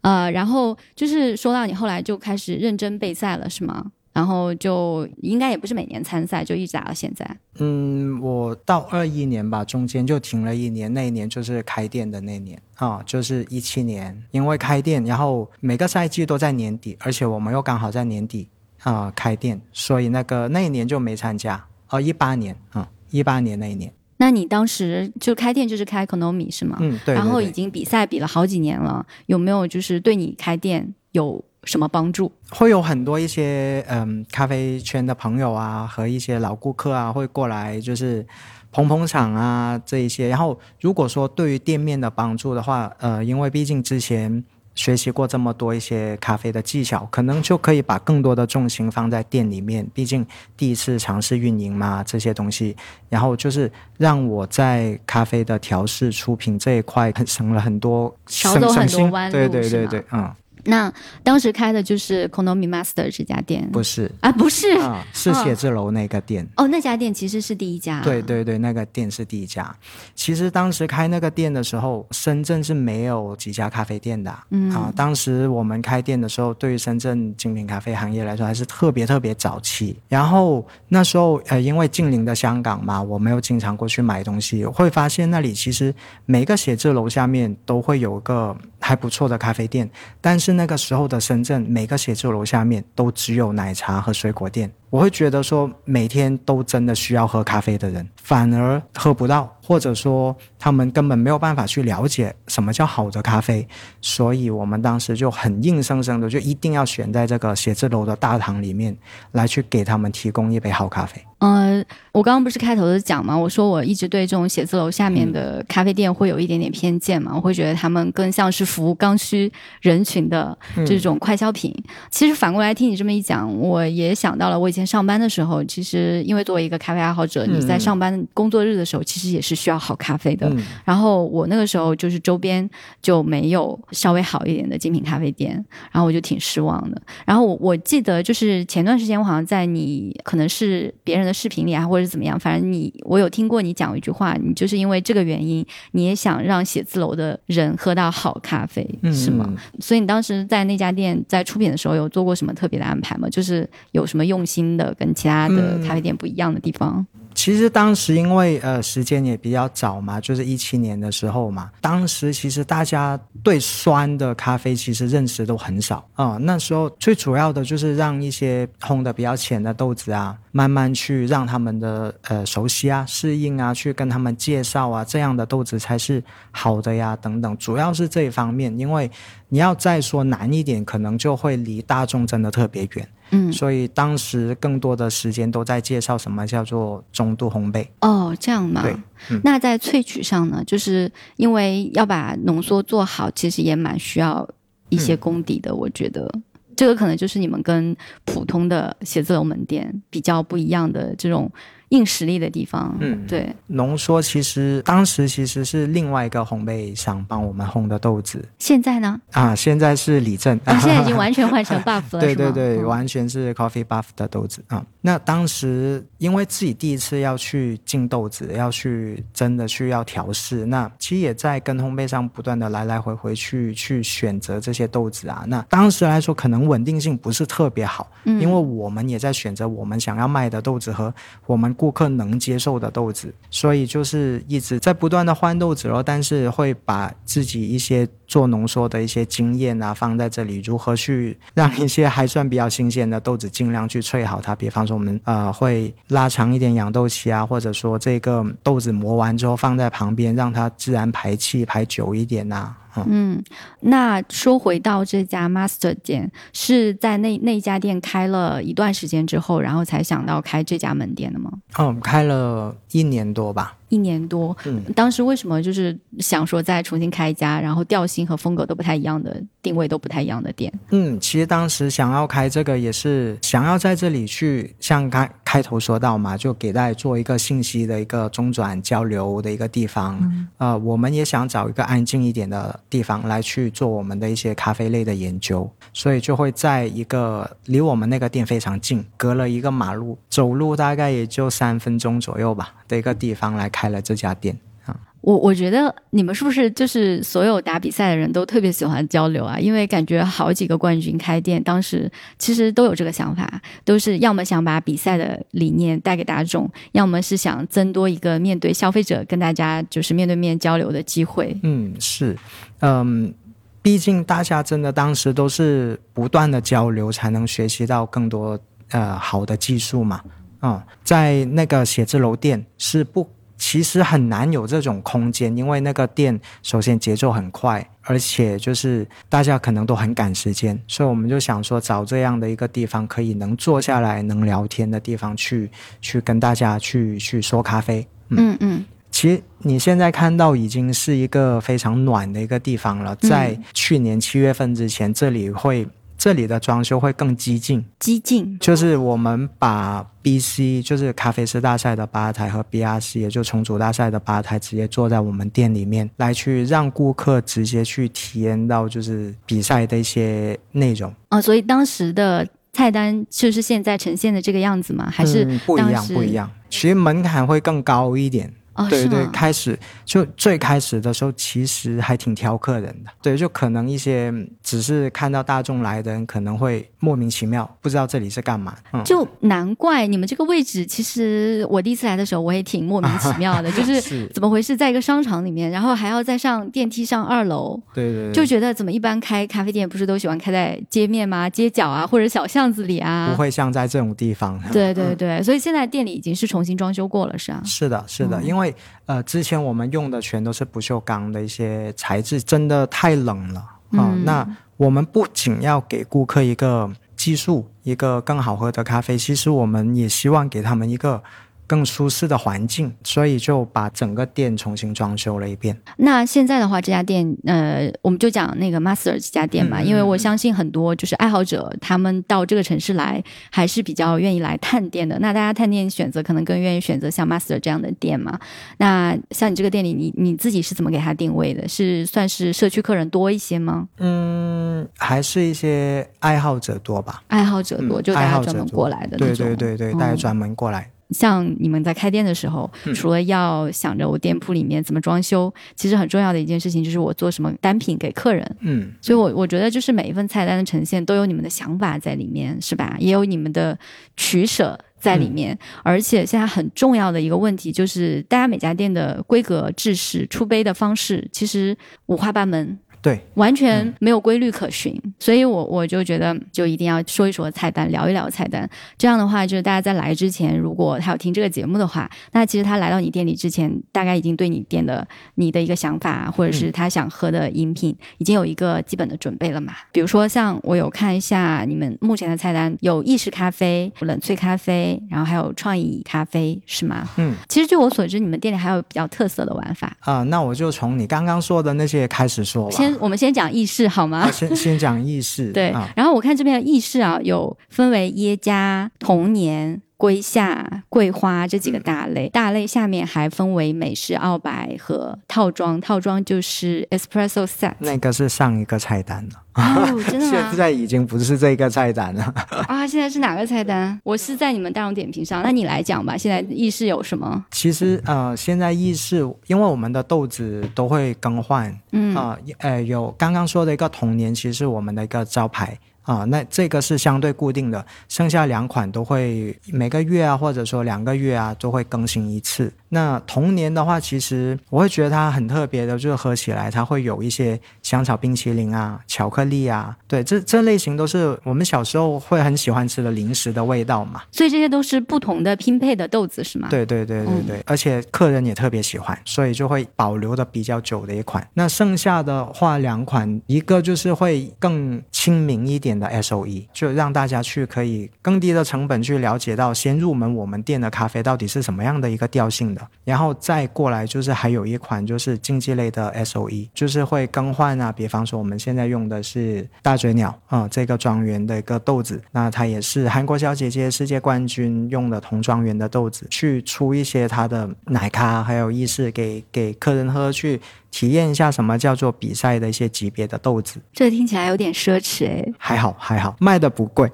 呃，然后就是说到你后来就开始认真备赛了，是吗？然后就应该也不是每年参赛，就一直打到现在。嗯，我到二一年吧，中间就停了一年，那一年就是开店的那年啊，就是一七年，因为开店，然后每个赛季都在年底，而且我们又刚好在年底啊开店，所以那个那一年就没参加。哦，一八年，啊，一八年那一年，那你当时就开店就是开 Economy 是吗？嗯，对。然后已经比赛比了好几年了，有没有就是对你开店有什么帮助？会有很多一些嗯咖啡圈的朋友啊和一些老顾客啊会过来就是捧捧场啊这一些。然后如果说对于店面的帮助的话，呃，因为毕竟之前。学习过这么多一些咖啡的技巧，可能就可以把更多的重心放在店里面。毕竟第一次尝试运营嘛，这些东西，然后就是让我在咖啡的调试、出品这一块省了很多少走很多弯路，对对对对，嗯。那当时开的就是 Konomi Master 这家店，不是啊，不是啊，是写字楼那个店。哦，那家店其实是第一家。对对对，那个店是第一家。其实当时开那个店的时候，深圳是没有几家咖啡店的。嗯啊，当时我们开店的时候，对于深圳精品咖啡行业来说，还是特别特别早期。然后那时候呃，因为近邻的香港嘛，我没有经常过去买东西，会发现那里其实每个写字楼下面都会有个还不错的咖啡店，但是那个时候的深圳，每个写字楼下面都只有奶茶和水果店。我会觉得说，每天都真的需要喝咖啡的人，反而喝不到，或者说他们根本没有办法去了解什么叫好的咖啡，所以我们当时就很硬生生的就一定要选在这个写字楼的大堂里面来去给他们提供一杯好咖啡。呃，我刚刚不是开头的讲嘛，我说我一直对这种写字楼下面的咖啡店会有一点点偏见嘛，我会觉得他们更像是服务刚需人群的这种快消品。其实反过来听你这么一讲，我也想到了我以前上班的时候，其实因为作为一个咖啡爱好者，你在上班工作日的时候，其实也是需要好咖啡的。然后我那个时候就是周边就没有稍微好一点的精品咖啡店，然后我就挺失望的。然后我我记得就是前段时间我好像在你可能是别人。的视频里啊，或者怎么样，反正你我有听过你讲一句话，你就是因为这个原因，你也想让写字楼的人喝到好咖啡，是吗？所以你当时在那家店在出品的时候，有做过什么特别的安排吗？就是有什么用心的，跟其他的咖啡店不一样的地方？其实当时因为呃时间也比较早嘛，就是一七年的时候嘛，当时其实大家对酸的咖啡其实认识都很少啊。那时候最主要的就是让一些烘的比较浅的豆子啊，慢慢去让他们的呃熟悉啊、适应啊，去跟他们介绍啊，这样的豆子才是好的呀等等。主要是这一方面，因为你要再说难一点，可能就会离大众真的特别远。嗯，所以当时更多的时间都在介绍什么叫做中度烘焙。哦，这样嘛？对。那在萃取上呢？就是因为要把浓缩做好，其实也蛮需要一些功底的。我觉得这个可能就是你们跟普通的写字楼门店比较不一样的这种。硬实力的地方，嗯，对，浓缩其实当时其实是另外一个烘焙商帮我们烘的豆子，现在呢？啊，现在是李正，现在已经完全换成 buff 了，[laughs] 对对对，完全是 coffee buff 的豆子啊。那当时因为自己第一次要去进豆子，要去真的去要调试，那其实也在跟烘焙上不断的来来回回去去选择这些豆子啊。那当时来说可能稳定性不是特别好，因为我们也在选择我们想要卖的豆子和我们。顾客能接受的豆子，所以就是一直在不断的换豆子咯。但是会把自己一些做浓缩的一些经验啊放在这里，如何去让一些还算比较新鲜的豆子尽量去萃好它。比方说我们呃会拉长一点养豆期啊，或者说这个豆子磨完之后放在旁边，让它自然排气排久一点呐。嗯，那说回到这家 Master 店，是在那那家店开了一段时间之后，然后才想到开这家门店的吗？嗯，开了一年多吧。一年多，嗯，当时为什么就是想说再重新开一家，然后调性和风格都不太一样的定位都不太一样的店？嗯，其实当时想要开这个也是想要在这里去像开开头说到嘛，就给大家做一个信息的一个中转交流的一个地方。呃，我们也想找一个安静一点的地方来去做我们的一些咖啡类的研究，所以就会在一个离我们那个店非常近，隔了一个马路，走路大概也就三分钟左右吧的一个地方来。开了这家店啊，我我觉得你们是不是就是所有打比赛的人都特别喜欢交流啊？因为感觉好几个冠军开店，当时其实都有这个想法，都是要么想把比赛的理念带给大众，要么是想增多一个面对消费者跟大家就是面对面交流的机会。嗯，是，嗯，毕竟大家真的当时都是不断的交流，才能学习到更多呃好的技术嘛。嗯，在那个写字楼店是不。其实很难有这种空间，因为那个店首先节奏很快，而且就是大家可能都很赶时间，所以我们就想说找这样的一个地方，可以能坐下来能聊天的地方去去跟大家去去说咖啡。嗯嗯，其实你现在看到已经是一个非常暖的一个地方了，在去年七月份之前，这里会。这里的装修会更激进，激进就是我们把 BC 就是咖啡师大赛的吧台和 BRC 也就重组大赛的吧台直接坐在我们店里面，来去让顾客直接去体验到就是比赛的一些内容。哦，所以当时的菜单就是现在呈现的这个样子吗？还是、嗯、不一样？不一样，其实门槛会更高一点。哦，对对，开始就最开始的时候，其实还挺挑客人的。对，就可能一些只是看到大众来的人，可能会莫名其妙不知道这里是干嘛。嗯，就难怪你们这个位置，其实我第一次来的时候，我也挺莫名其妙的，[laughs] 就是是怎么回事，在一个商场里面，然后还要再上电梯上二楼，对对对，就觉得怎么一般开咖啡店不是都喜欢开在街面吗？街角啊，或者小巷子里啊？不会像在这种地方。对对对，所以现在店里已经是重新装修过了，是啊。是的，是的，嗯因为呃，之前我们用的全都是不锈钢的一些材质，真的太冷了啊、嗯。那我们不仅要给顾客一个技术，一个更好喝的咖啡，其实我们也希望给他们一个更舒适的环境，所以就把整个店重新装修了一遍。那现在的话，这家店，呃，我们就讲那个 Master 这家店嘛，嗯因为我相信很多就是爱好者，他们到这个城市来，还是比较愿意来探店的。那大家探店选择可能更愿意选择像 Master 这样的店嘛。那像你这个店里，你你自己是怎么给它定位的？是算是社区客人多一些吗？嗯，还是一些爱好者多吧。爱好者多，嗯就大家专门过来的那对种。对对对，嗯大家专门过来。像你们在开店的时候，嗯除了要想着我店铺里面怎么装修，其实很重要的一件事情就是我做什么单品给客人。嗯，所以我，我觉得就是每一份菜单的呈现都有你们的想法在里面，是吧？也有你们的取舍在里面。嗯而且现在很重要的一个问题就是，大家每家店的规格、制式、出杯的方式其实五花八门。对，完全没有规律可循，所以我我就觉得就一定要说一说菜单，聊一聊菜单。这样的话，就是大家在来之前，如果他有听这个节目的话，那其实他来到你店里之前，大概已经对你店的你的一个想法，或者是他想喝的饮品，已经有一个基本的准备了嘛。比如说，像我有看一下你们目前的菜单，有意式咖啡、冷萃咖啡，然后还有创意咖啡，是吗？嗯。其实据我所知，你们店里还有比较特色的玩法。啊、那我就从你刚刚说的那些开始说吧。先，我们先讲意式好吗？啊先先讲意式。对，啊，然后我看这边的意式啊，有分为耶加、童年、瑰夏、桂花这几个大类，大类下面还分为美式、澳白和套装，套装就是 espresso set。那个是上一个菜单了，哦，[laughs] 真的吗现？在已经不是这个菜单了。啊，现在是哪个菜单？[laughs] 我是在你们大众点评上，那你来讲吧。现在意式有什么？其实呃，现在意式，因为我们的豆子都会更换嗯，啊、呃，有刚刚说的一个童年，其实是我们的一个招牌。啊，那这个是相对固定的，剩下两款都会每个月啊，或者说两个月啊，都会更新一次。那童年的话，其实我会觉得它很特别的，就是喝起来它会有一些香草冰淇淋啊、巧克力啊，对，这这类型都是我们小时候会很喜欢吃的零食的味道嘛。所以这些都是不同的拼配的豆子是吗？，对对对对对，而且客人也特别喜欢，所以就会保留的比较久的一款。那剩下的话两款，一个就是会更亲民一点的 SOE，就让大家去可以更低的成本去了解到先入门我们店的咖啡到底是什么样的一个调性的，然后再过来就是还有一款就是竞技类的 SOE，就是会更换啊，比方说我们现在用的是大嘴鸟啊、这个庄园的一个豆子，那它也是韩国小姐姐世界冠军用的同庄园的豆子，去出一些它的奶咖还有意式给给客人喝，去体验一下什么叫做比赛的一些级别的豆子。这听起来有点奢侈诶。还好还好，卖的不贵。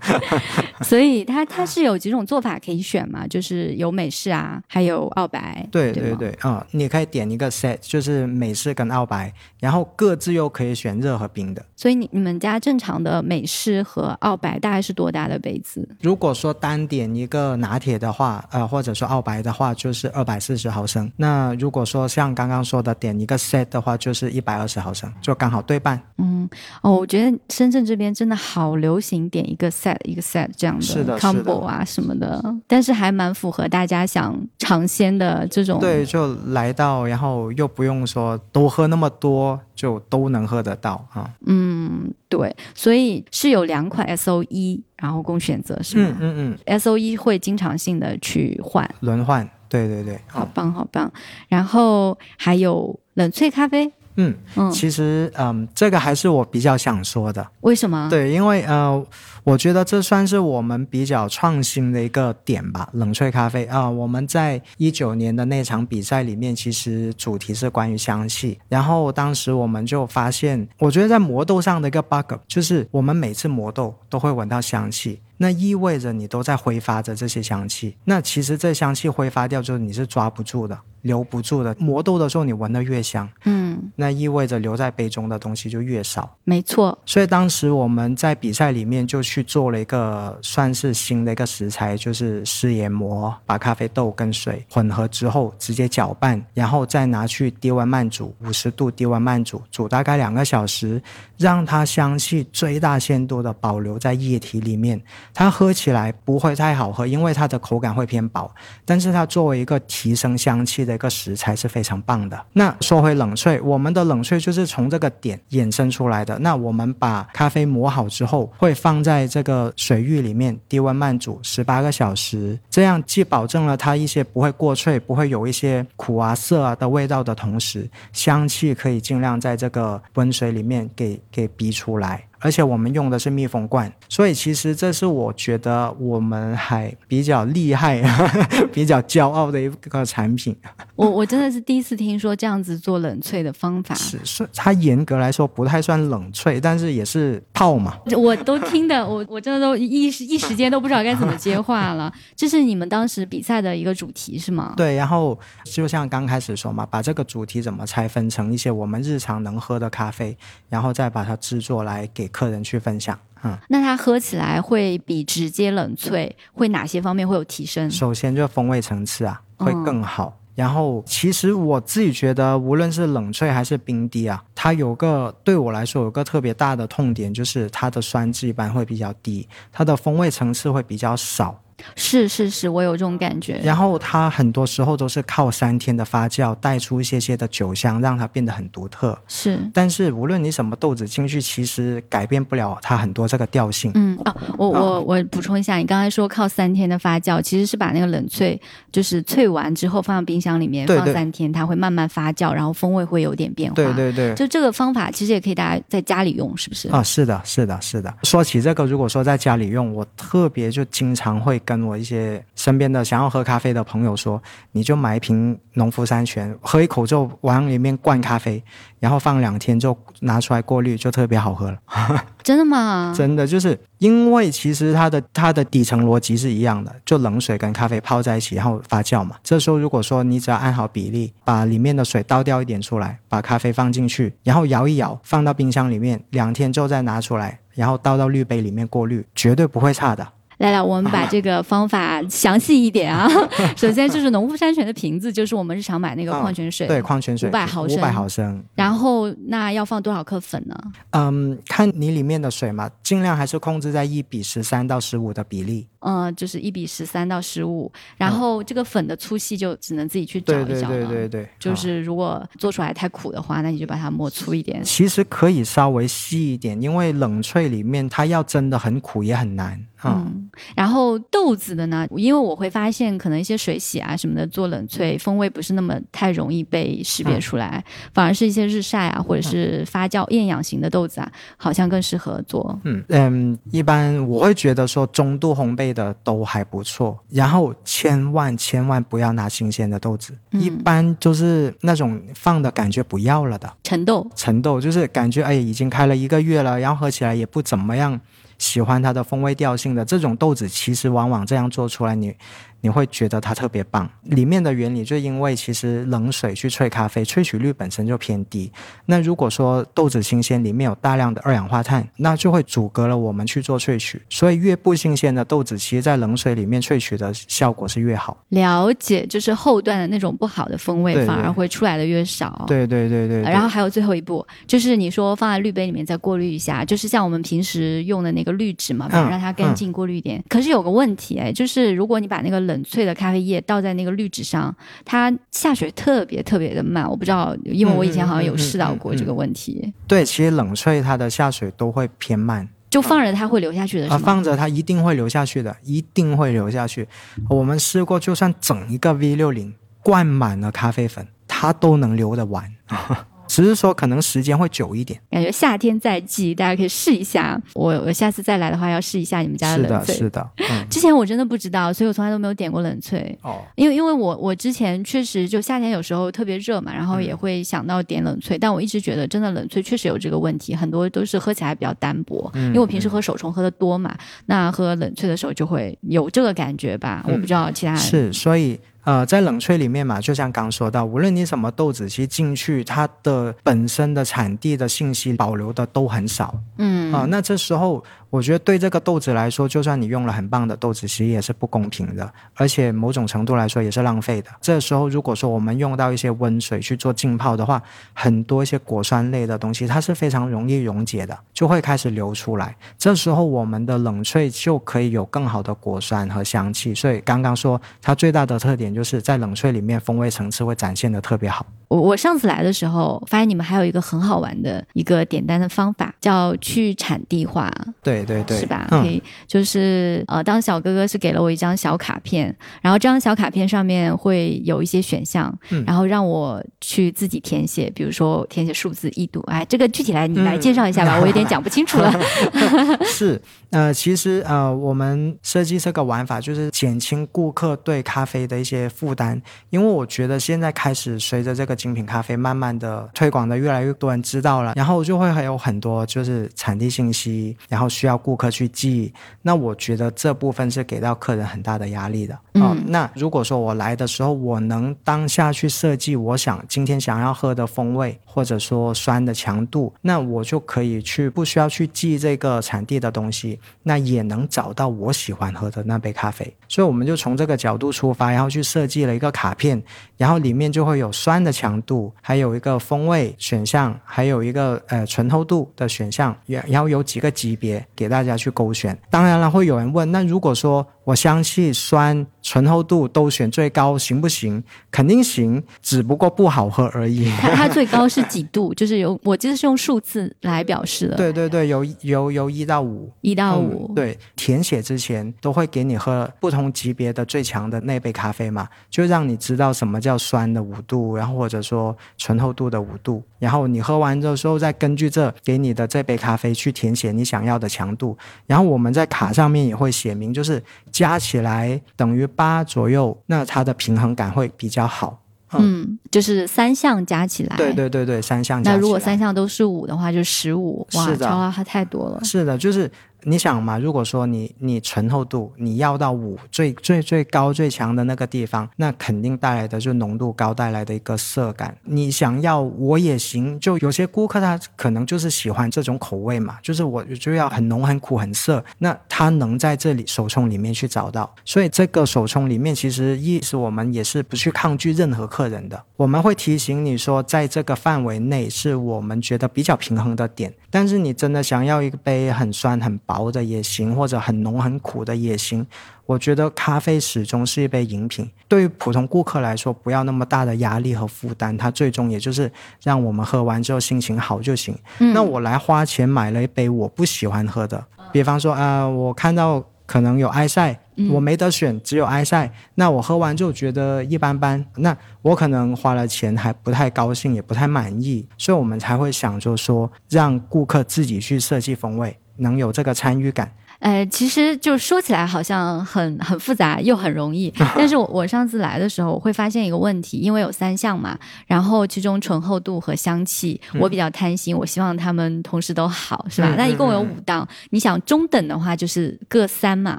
[laughs] 所以它它是有几种做法可以选嘛？就是有美式啊，还有澳白。对对对对，嗯，你可以点一个 set，就是美式跟澳白，然后各自又可以选热和冰的。所以你你们家正常的美式和澳白大概是多大的杯子？如果说单点一个拿铁的话，呃，或者说澳白的话，就是二百四十毫升。那如果说像刚刚说的点一个 set 的话，就是一百二十毫升，就刚好对半。嗯，哦，我觉得深圳这边真的好流行点一个 set 一个 set 这样的是的 combo 啊什么的，但是还蛮符合大家想尝鲜的这种。对，就来到，然后又不用说多喝那么多，就都能喝得到啊。嗯，对，所以是有两款 S O E，然后供选择是嗯吗、嗯嗯，s O E 会经常性的去换，轮换，对对对，好棒好棒。然后还有冷萃咖啡，嗯嗯，其实嗯，这个还是我比较想说的。为什么？对，因为呃，我觉得这算是我们比较创新的一个点吧。冷萃咖啡啊、我们在一九年的那场比赛里面，其实主题是关于香气。然后当时我们就发现，我觉得在磨豆上的一个 bug 就是，我们每次磨豆都会闻到香气。那意味着你都在挥发着这些香气，那其实这香气挥发掉之后，你是抓不住的，留不住的。磨豆的时候，你闻得越香，嗯，那意味着留在杯中的东西就越少。没错，所以当时我们在比赛里面就去做了一个算是新的一个食材，就是食盐膜，把咖啡豆跟水混合之后直接搅拌，然后再拿去低温慢煮，五十度低温慢煮，煮大概两个小时，让它香气最大限度的保留在液体里面。它喝起来不会太好喝，因为它的口感会偏薄，但是它作为一个提升香气的一个食材是非常棒的。那说回冷萃，我们的冷萃就是从这个点衍生出来的。那我们把咖啡磨好之后，会放在这个水浴里面低温慢煮十八个小时，这样既保证了它一些不会过萃，不会有一些苦啊涩啊的味道的同时，香气可以尽量在这个温水里面给给逼出来。而且我们用的是密封罐，所以其实这是我觉得我们还比较厉害、[laughs] 比较骄傲的一个产品。我我真的是第一次听说这样子做冷萃的方法，是是，它严格来说不太算冷萃，但是也是泡嘛。我都听的，我我真的都一时一时间都不知道该怎么接话了。[laughs] 这是你们当时比赛的一个主题是吗？对，然后就像刚开始说嘛，把这个主题怎么拆分成一些我们日常能喝的咖啡，然后再把它制作来给客人去分享。嗯，那它喝起来会比直接冷萃会哪些方面会有提升？首先就风味层次啊会嗯更好。然后，其实我自己觉得，无论是冷萃还是冰滴啊，它有个对我来说有个特别大的痛点，就是它的酸质一般会比较低，它的风味层次会比较少。是是是，我有这种感觉。然后它很多时候都是靠三天的发酵带出一些些的酒香，让它变得很独特。是，但是无论你什么豆子进去，其实改变不了它很多这个调性。嗯啊，我我我补充一下，你刚才说靠三天的发酵，其实是把那个冷萃，就是萃完之后放到冰箱里面放三天，它会慢慢发酵，然后风味会有点变化。对对对。就这个方法，其实也可以大家在家里用，是不是？啊，是的，是的，是的。说起这个，如果说在家里用，我特别就经常会跟我一些身边的想要喝咖啡的朋友说，你就买一瓶农夫山泉，喝一口之后往里面灌咖啡，然后放两天就拿出来过滤，就特别好喝了。[laughs] 真的吗？[laughs] 真的就是因为其实它的它的底层逻辑是一样的，就冷水跟咖啡泡在一起，然后发酵嘛。这时候如果说你只要按好比例，把里面的水倒掉一点出来，把咖啡放进去，然后摇一摇，放到冰箱里面，两天之后再拿出来，然后倒到滤杯里面过滤，绝对不会差的。来来，我们把这个方法详细一点啊。[laughs] 首先就是农夫山泉的瓶子，就是我们日常买那个矿泉水，对，矿泉水500毫升五百毫升。然后那要放多少克粉呢？嗯，看你里面的水嘛，尽量还是控制在一比十三到十五的比例。呃，就是一比十三到十五，然后这个粉的粗细就只能自己去找一找了。对对对，就啊是如果做出来太苦的话，那你就把它磨粗一点。其实可以稍微细一点，因为冷萃里面它要真的很苦也很难啊。嗯，然后豆子的呢，因为我会发现可能一些水洗啊什么的做冷萃，风味不是那么太容易被识别出来，反而是一些日晒啊或者是发酵厌氧型的豆子啊，好像更适合做。嗯嗯，一般我会觉得说中度烘焙的都还不错，然后千万千万不要拿新鲜的豆子，嗯一般就是那种放的感觉不要了的陈豆，陈豆，就是感觉哎已经开了一个月了，然后喝起来也不怎么样，喜欢它的风味调性的这种豆子，其实往往这样做出来你。你会觉得它特别棒，里面的原理就因为其实冷水去萃咖啡，萃取率本身就偏低。那如果说豆子新鲜，里面有大量的二氧化碳，那就会阻隔了我们去做萃取。所以越不新鲜的豆子，其实在冷水里面萃取的效果是越好。了解，就是后段的那种不好的风味反而会出来的越少。对对对对对然后还有最后一步，就是你说放在滤杯里面再过滤一下，就是像我们平时用的那个滤纸嘛，让它干净过滤一点。可是有个问题哎，就是如果你把那个冷萃的咖啡液倒在那个滤纸上，它下水特别特别的慢。我不知道，因为我以前好像有试到过这个问题，对，其实冷萃它的下水都会偏慢。就放着它会流下去的是啊，吗？放着它一定会流下去的，一定会流下去。我们试过，就算整一个 V 六零灌满了咖啡粉，它都能流得完。[laughs] 只是说可能时间会久一点。感觉夏天在即，大家可以试一下。我我下次再来的话，要试一下你们家的，冷萃。是的，嗯，之前我真的不知道，所以我从来都没有点过冷萃。哦，因为因为我我之前确实就夏天有时候特别热嘛，然后嗯也会想到点冷萃，但我一直觉得真的冷萃确实有这个问题，很多都是喝起来比较单薄。嗯因为我平时喝手冲喝的多嘛，那喝冷萃的时候就会有这个感觉吧。我不知道其他人是，所以呃，在冷萃里面嘛，就像刚说到，无论你什么豆子，其实进去它的本身的产地的信息保留的都很少。嗯。啊、那这时候我觉得对这个豆子来说，就算你用了很棒的豆子，其实也是不公平的，而且某种程度来说也是浪费的。这时候如果说我们用到一些温水去做浸泡的话，很多一些果酸类的东西，它是非常容易溶解的，就会开始流出来。这时候我们的冷萃就可以有更好的果酸和香气。所以刚刚说它最大的特点就是在冷萃里面风味层次会展现的特别好。我我上次来的时候，发现你们还有一个很好玩的一个点单的方法，叫去产地化，对对对，是吧？可嗯，以，就是呃，当小哥哥是给了我一张小卡片，然后这张小卡片上面会有一些选项，嗯然后让我去自己填写，比如说填写数字一度，哎，这个具体来你来介绍一下嗯吧，我有点讲不清楚了。[laughs] 是，呃，其实呃，我们设计这个玩法就是减轻顾客对咖啡的一些负担，因为我觉得现在开始随着这个精品咖啡慢慢的推广的越来越多人知道了，然后就会还有很多就是产地信息，然后需要顾客去记，那我觉得这部分是给到客人很大的压力的。哦，嗯那如果说我来的时候，我能当下去设计我想今天想要喝的风味，或者说酸的强度，那我就可以去不需要去记这个产地的东西，那也能找到我喜欢喝的那杯咖啡。所以我们就从这个角度出发，然后去设计了一个卡片，然后里面就会有酸的强度，还有一个风味选项，还有一个呃醇厚度的选项，也然后有几个级别给大家去勾选。当然了，会有人问，那如果说我相信、酸、醇厚度都选最高，行不行？肯定行，只不过不好喝而已。它它最高是几度？[laughs] 就是有我记得是用数字来表示的，，对对对，由由由一到五。一到嗯五、对，填写之前都会给你喝不同级别的最强的那杯咖啡嘛，就让你知道什么叫酸的五度，然后或者说醇厚度的五度，然后你喝完之后再根据这给你的这杯咖啡去填写你想要的强度，然后我们在卡上面也会写明，就是加起来等于八左右，那它的平衡感会比较好。嗯，就是三项加起来，对对对对，三项加起来。那如果三项都是五的话，就十五，哇，是的超它太多了。是的，就是你想嘛，如果说你你醇厚度你要到五最最最高最强的那个地方，那肯定带来的就浓度高带来的一个涩感。你想要我也行，就有些顾客他可能就是喜欢这种口味嘛，就是我就要很浓很苦很涩，那他能在这里手冲里面去找到。所以这个手冲里面其实意思我们也是不去抗拒任何客人的，我们会提醒你说，在这个范围内是我们觉得比较平衡的点。但是你真的想要一杯很酸很薄的也行，或者很浓很苦的也行。我觉得咖啡始终是一杯饮品，对于普通顾客来说，不要那么大的压力和负担，它最终也就是让我们喝完之后心情好就行。嗯那我来花钱买了一杯我不喜欢喝的，比方说啊、我看到可能有埃塞，我没得选，只有埃塞，那我喝完就觉得一般般，那我可能花了钱还不太高兴，也不太满意，所以我们才会想着说，让顾客自己去设计风味，能有这个参与感。呃，其实就说起来好像很很复杂又很容易，[laughs] 但是我我上次来的时候，我会发现一个问题，因为有三项嘛，然后其中醇厚度和香气，我比较贪心，我希望他们同时都好，是吧？嗯那一共有五档，你想中等的话就是各三嘛，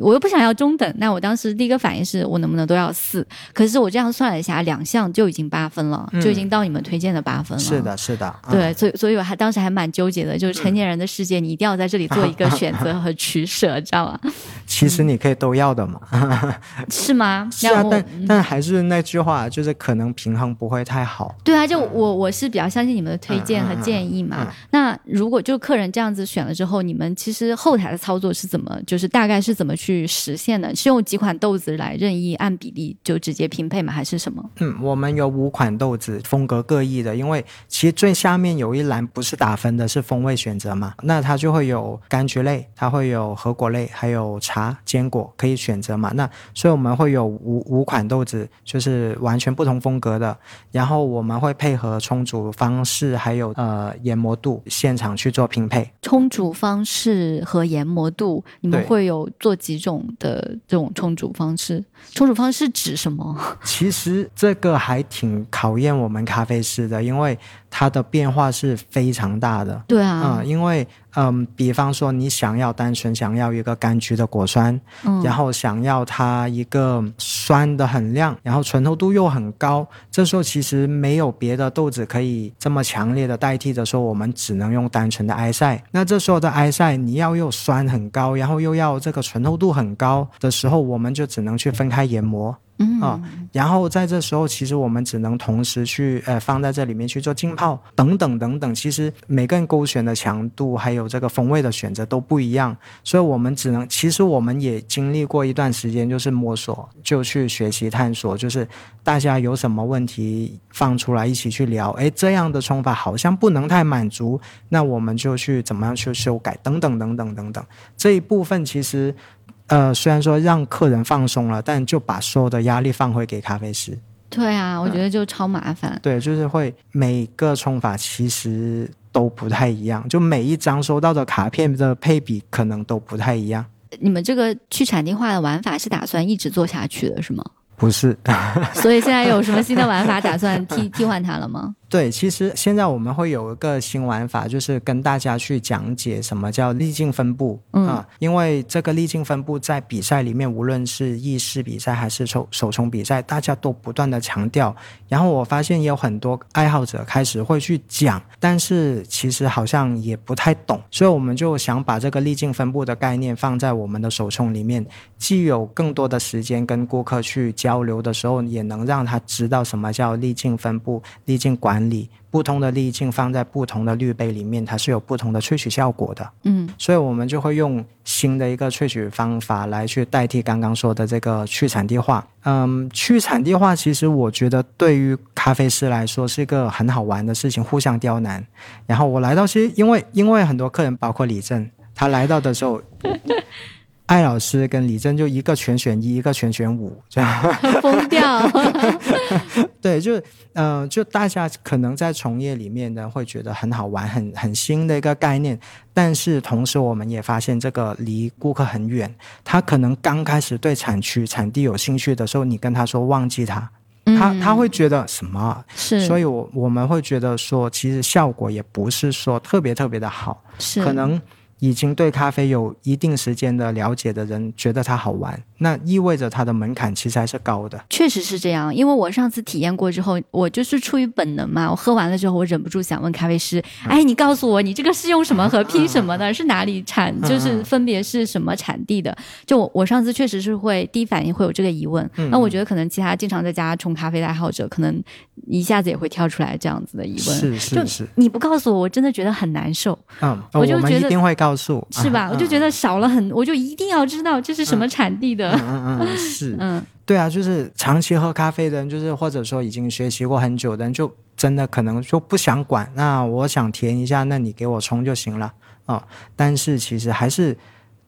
我又不想要中等，那我当时第一个反应是我能不能都要四？可是我这样算了一下，两项就已经八分了，就已经到你们推荐的八分了。是的，是的，嗯对，所以所以我还当时还蛮纠结的，就是成年人的世界，你一定要在这里做一个选择和取舍，知道吗？其实你可以都要的嘛。[laughs] [laughs] 是吗？是啊但但还是那句话，就是可能平衡不会太好。对啊，就我我是比较相信你们的推荐和建议嘛。嗯嗯嗯那如果就客人这样子选了之后，你们其实后台的操作是怎么，就是大概是怎么去实现的？是用几款豆子来任意按比例就直接拼配吗？还是什么？嗯，我们有五款豆子，风格各异的。因为其实最下面有一栏不是打分的，是风味选择嘛，那它就会有柑橘类，它会有核果类，还有茶、坚果可以选择嘛。那所以我们会有五五款豆子，就是完全不同风格的。然后我们会配合冲煮方式，还有呃研磨度，现场去做拼配。冲煮方式和研磨度，你们会有做几种的这种冲煮方式？冲煮方式指什么？[laughs] 其实这个还挺考验我们咖啡师的，因为它的变化是非常大的。对啊嗯，，因为嗯，比方说你想要单纯想要一个柑橘的果酸，嗯，然后想要它一个酸的很亮，然后醇厚度又很高，这时候其实没有别的豆子可以这么强烈的代替的时候，我们只能用单纯的埃塞。那这时候的埃塞你要又酸很高，然后又要这个醇厚度很高的时候，我们就只能去分开研磨。嗯啊然后在这时候，其实我们只能同时去呃放在这里面去做浸泡等等等等。其实每个人勾选的强度还有这个风味的选择都不一样，所以我们只能其实我们也经历过一段时间，就是摸索，就去学习探索，就是大家有什么问题放出来一起去聊。诶，这样的冲法好像不能太满足，那我们就去怎么样去修改等等等等等等。这一部分其实。呃，虽然说让客人放松了，但就把所有的压力放回给咖啡师。对啊，我觉得就超麻烦。对，就是会每个冲法其实都不太一样，就每一张收到的卡片的配比可能都不太一样。你们这个去产地化的玩法是打算一直做下去的，是吗？不是，[laughs] 所以现在有什么新的玩法打算替替换它了吗？对，其实现在我们会有一个新玩法，就是跟大家去讲解什么叫粒径分布嗯啊、因为这个粒径分布在比赛里面，无论是意式比赛还是手手冲比赛，大家都不断的强调。然后我发现也有很多爱好者开始会去讲，但是其实好像也不太懂，所以我们就想把这个粒径分布的概念放在我们的手冲里面，既有更多的时间跟顾客去交流的时候，也能让他知道什么叫粒径分布、粒径管理。不同的滤镜放在不同的滤杯里面，它是有不同的萃取效果的。嗯，所以我们就会用新的一个萃取方法来去代替刚刚说的这个去产地化。嗯，去产地化其实我觉得对于咖啡师来说是一个很好玩的事情，互相刁难。然后我来到，其实因为因为很多客人，包括李正，他来到的时候。[laughs] 艾老师跟李正就一个全选一，一个全选五，这样。[laughs] 疯掉。[laughs] 对，就呃，就大家可能在从业里面呢，会觉得很好玩、很很新的一个概念，但是同时我们也发现这个离顾客很远，他可能刚开始对产区、产地有兴趣的时候，你跟他说忘记他，他他会觉得什么？是，所以我我们会觉得说，其实效果也不是说特别特别的好，是。可能。已经对咖啡有一定时间的了解的人，觉得它好玩，那意味着它的门槛其实还是高的。确实是这样，因为我上次体验过之后，我就是出于本能嘛，我喝完了之后，我忍不住想问咖啡师：“哎，你告诉我，你这个是用什么和拼什么的？是哪里产？就是分别是什么产地的？”就我我上次确实是会第一反应会有这个疑问，那我觉得可能其他经常在家冲咖啡的爱好者，可能一下子也会跳出来这样子的疑问。是是，就是你不告诉我，我真的觉得很难受，嗯，我就觉得们一定会告诉，是吧？啊我就觉得少了很，我就一定要知道这是什么产地的。嗯嗯嗯，是，[laughs] 嗯，对啊，就是长期喝咖啡的人，就是或者说已经学习过很久的人，就真的可能就不想管。那我想填一下，那你给我冲就行了哦。但是其实还是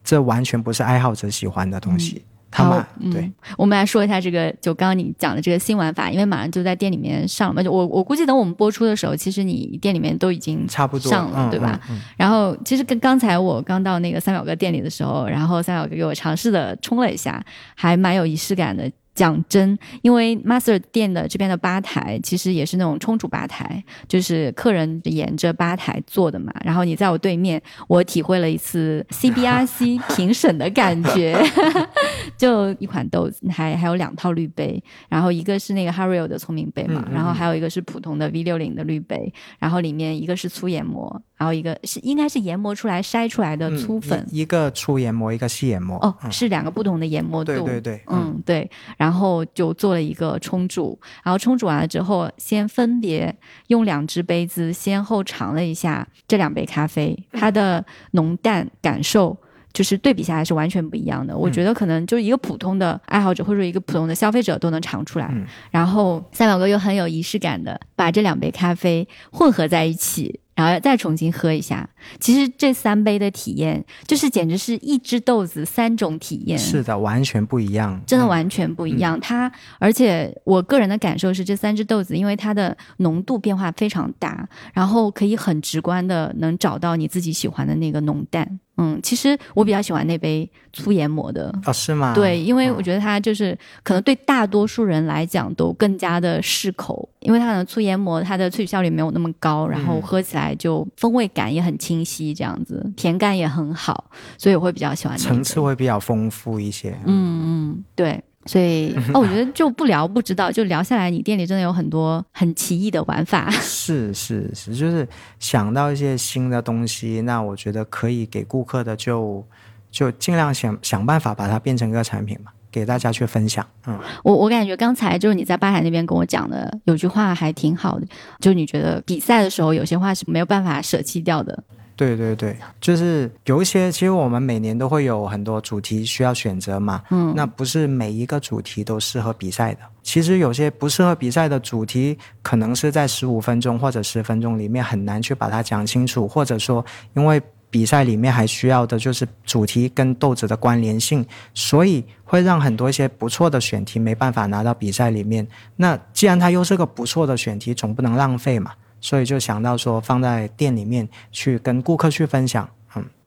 这完全不是爱好者喜欢的东西。好，嗯，我们来说一下这个，就刚刚你讲的这个新玩法，因为马上就在店里面上了嘛。就我我估计等我们播出的时候，其实你店里面都已经差不多上了，嗯对吧？嗯嗯然后其实跟刚才我刚到那个三秒哥店里的时候，然后三秒哥给我尝试的冲了一下，还蛮有仪式感的。讲真，因为 Master 店的这边的吧台其实也是那种冲煮吧台，就是客人沿着吧台坐的嘛。然后你在我对面，我体会了一次 CBRC [laughs] 评审的感觉。[laughs] 就一款豆子，还还有两套滤杯，然后一个是那个 Hario 的聪明杯嘛，嗯嗯然后还有一个是普通的 V 六零的滤杯，然后里面一个是粗研磨，然后一个是应该是研磨出来筛出来的嗯粗粉。一一个粗研磨，一个细研磨。哦，嗯是两个不同的研磨度。对对对，嗯嗯，对，然后就做了一个冲煮，然后冲煮完了之后，先分别用两只杯子先后尝了一下这两杯咖啡，[laughs] 它的浓淡感受。就是对比下来是完全不一样的，我觉得可能就是一个普通的爱好者或者一个普通的消费者都能尝出来。嗯然后三秒哥又很有仪式感的把这两杯咖啡混合在一起，然后再重新喝一下。其实这三杯的体验，就是简直是一只豆子三种体验。是的，完全不一样，真的完全不一样。它，而且我个人的感受是，这三只豆子，因为它的浓度变化非常大，然后可以很直观的能找到你自己喜欢的那个浓淡。嗯，其实我比较喜欢那杯粗研磨的哦，是吗？对，因为我觉得它就是可能对大多数人来讲都更加的适口，因为它的粗研磨，它的萃取效率没有那么高，然后喝起来就风味感也很清晰，这样子甜感也很好，所以我会比较喜欢。层次会比较丰富一些。嗯嗯，对。所以哦，我觉得就不聊不知道，就聊下来，你店里真的有很多很奇异的玩法。是是是，就是想到一些新的东西，那我觉得可以给顾客的，就就尽量想想办法把它变成一个产品嘛，给大家去分享。嗯，我我感觉刚才就是你在吧台那边跟我讲的，有句话还挺好的，就你觉得比赛的时候有些话是没有办法舍弃掉的。对对对，就是有一些，其实我们每年都会有很多主题需要选择嘛。嗯，那不是每一个主题都适合比赛的。其实有些不适合比赛的主题，可能是在十五分钟或者十分钟里面很难去把它讲清楚，或者说因为比赛里面还需要的就是主题跟豆子的关联性，所以会让很多一些不错的选题没办法拿到比赛里面。那既然它又是个不错的选题，总不能浪费嘛。所以就想到说放在店里面去跟顾客去分享。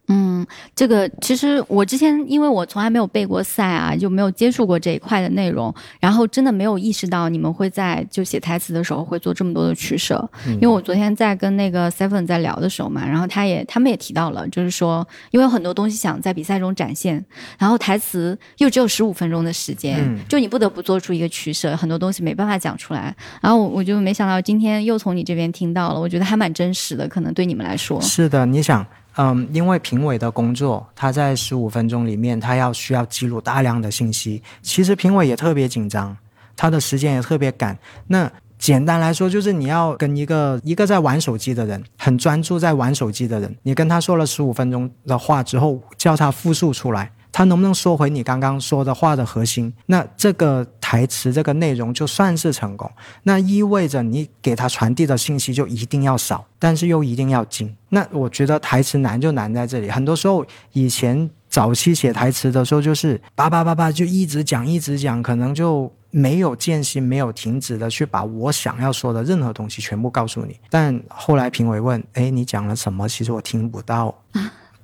嗯，这个其实我之前因为我从来没有备过赛啊，就没有接触过这一块的内容，然后真的没有意识到你们会在就写台词的时候会做这么多的取舍。因为我昨天在跟那个 Seven 在聊的时候嘛，然后他也他们也提到了，就是说因为很多东西想在比赛中展现，然后台词又只有十五分钟的时间，就你不得不做出一个取舍，很多东西没办法讲出来。然后我我就没想到今天又从你这边听到了，我觉得还蛮真实的，可能对你们来说是的，你想。嗯，因为评委的工作，他在十五分钟里面，他要需要记录大量的信息。其实评委也特别紧张，他的时间也特别赶。那简单来说，就是你要跟一个一个在玩手机的人，很专注在玩手机的人，你跟他说了十五分钟的话之后，叫他复述出来。他能不能说回你刚刚说的话的核心？那这个台词这个内容就算是成功，那意味着你给他传递的信息就一定要少，但是又一定要精。那我觉得台词难就难在这里。很多时候以前早期写台词的时候，就是叭叭叭叭就一直讲一直讲，可能就没有间隙、没有停止的去把我想要说的任何东西全部告诉你。但后来评委问：“哎，你讲了什么？”其实我听不到。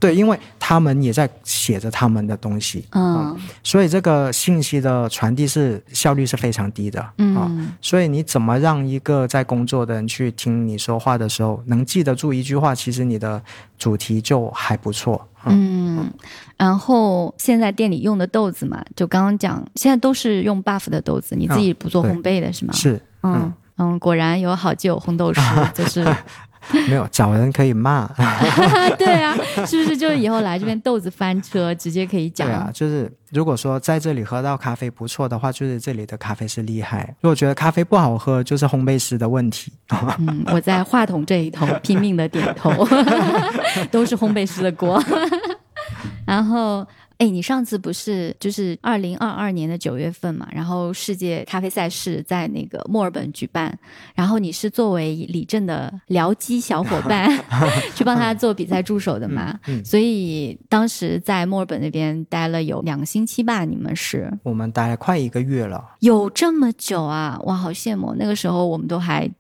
对，因为他们也在写着他们的东西，嗯，所以这个信息的传递是效率是非常低的，嗯，所以你怎么让一个在工作的人去听你说话的时候能记得住一句话，其实你的主题就还不错，嗯，然后现在店里用的豆子嘛，就刚刚讲，现在都是用 buff 的豆子，你自己不做烘焙的是吗？是，嗯嗯，果然有好就有烘豆师，就是。[laughs] [laughs] 没有找人可以骂，[laughs] 对啊，是不是就是以后来这边豆子翻车，直接可以讲？对啊，就是如果说在这里喝到咖啡不错的话，就是这里的咖啡是厉害；如果觉得咖啡不好喝，就是烘焙师的问题。嗯，我在话筒这一头拼命的点头，[laughs] 都是烘焙师的锅。然后。哎，你上次不是就是二零二二年的九月份嘛？然后世界咖啡赛事在那个墨尔本举办，然后你是作为李正的僚机小伙伴 [laughs] 去帮他做比赛助手的嘛？所以当时在墨尔本那边待了有两个星期吧？你们是？我们待了快一个月了，有这么久啊？哇，好羡慕！那个时候我们都还。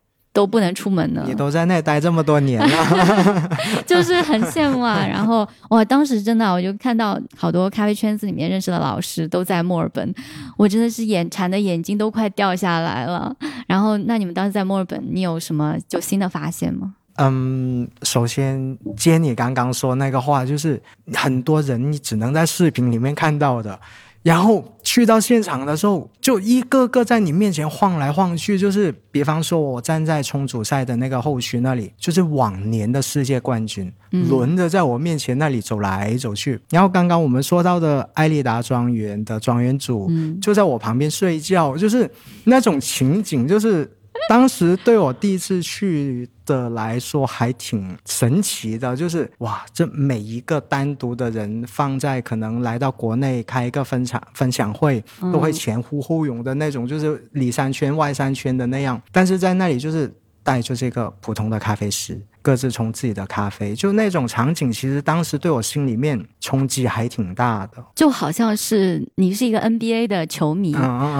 都不能出门呢。你都在那待这么多年了，[laughs] 就是很羡慕啊。然后哇，当时真的我就看到好多咖啡圈子里面认识的老师都在墨尔本，我真的是眼馋的眼睛都快掉下来了。然后，那你们当时在墨尔本，你有什么就新的发现吗？嗯，首先接你刚刚说那个话，就是很多人你只能在视频里面看到的。然后去到现场的时候，就一个个在你面前晃来晃去，就是比方说，我站在冲组赛的那个后区那里，就是往年的世界冠军轮着在我面前那里走来走去。然后刚刚我们说到的艾丽达庄园的庄园主就在我旁边睡觉，就是那种情景，就是。当时对我第一次去的来说还挺神奇的，就是哇，这每一个单独的人放在可能来到国内开一个分享分享会，都会前呼后拥的那种，就是里三圈外三圈的那样。但是在那里就是带着这个普通的咖啡师，各自冲自己的咖啡，就那种场景，其实当时对我心里面冲击还挺大的。就好像是你是一个 NBA 的球迷，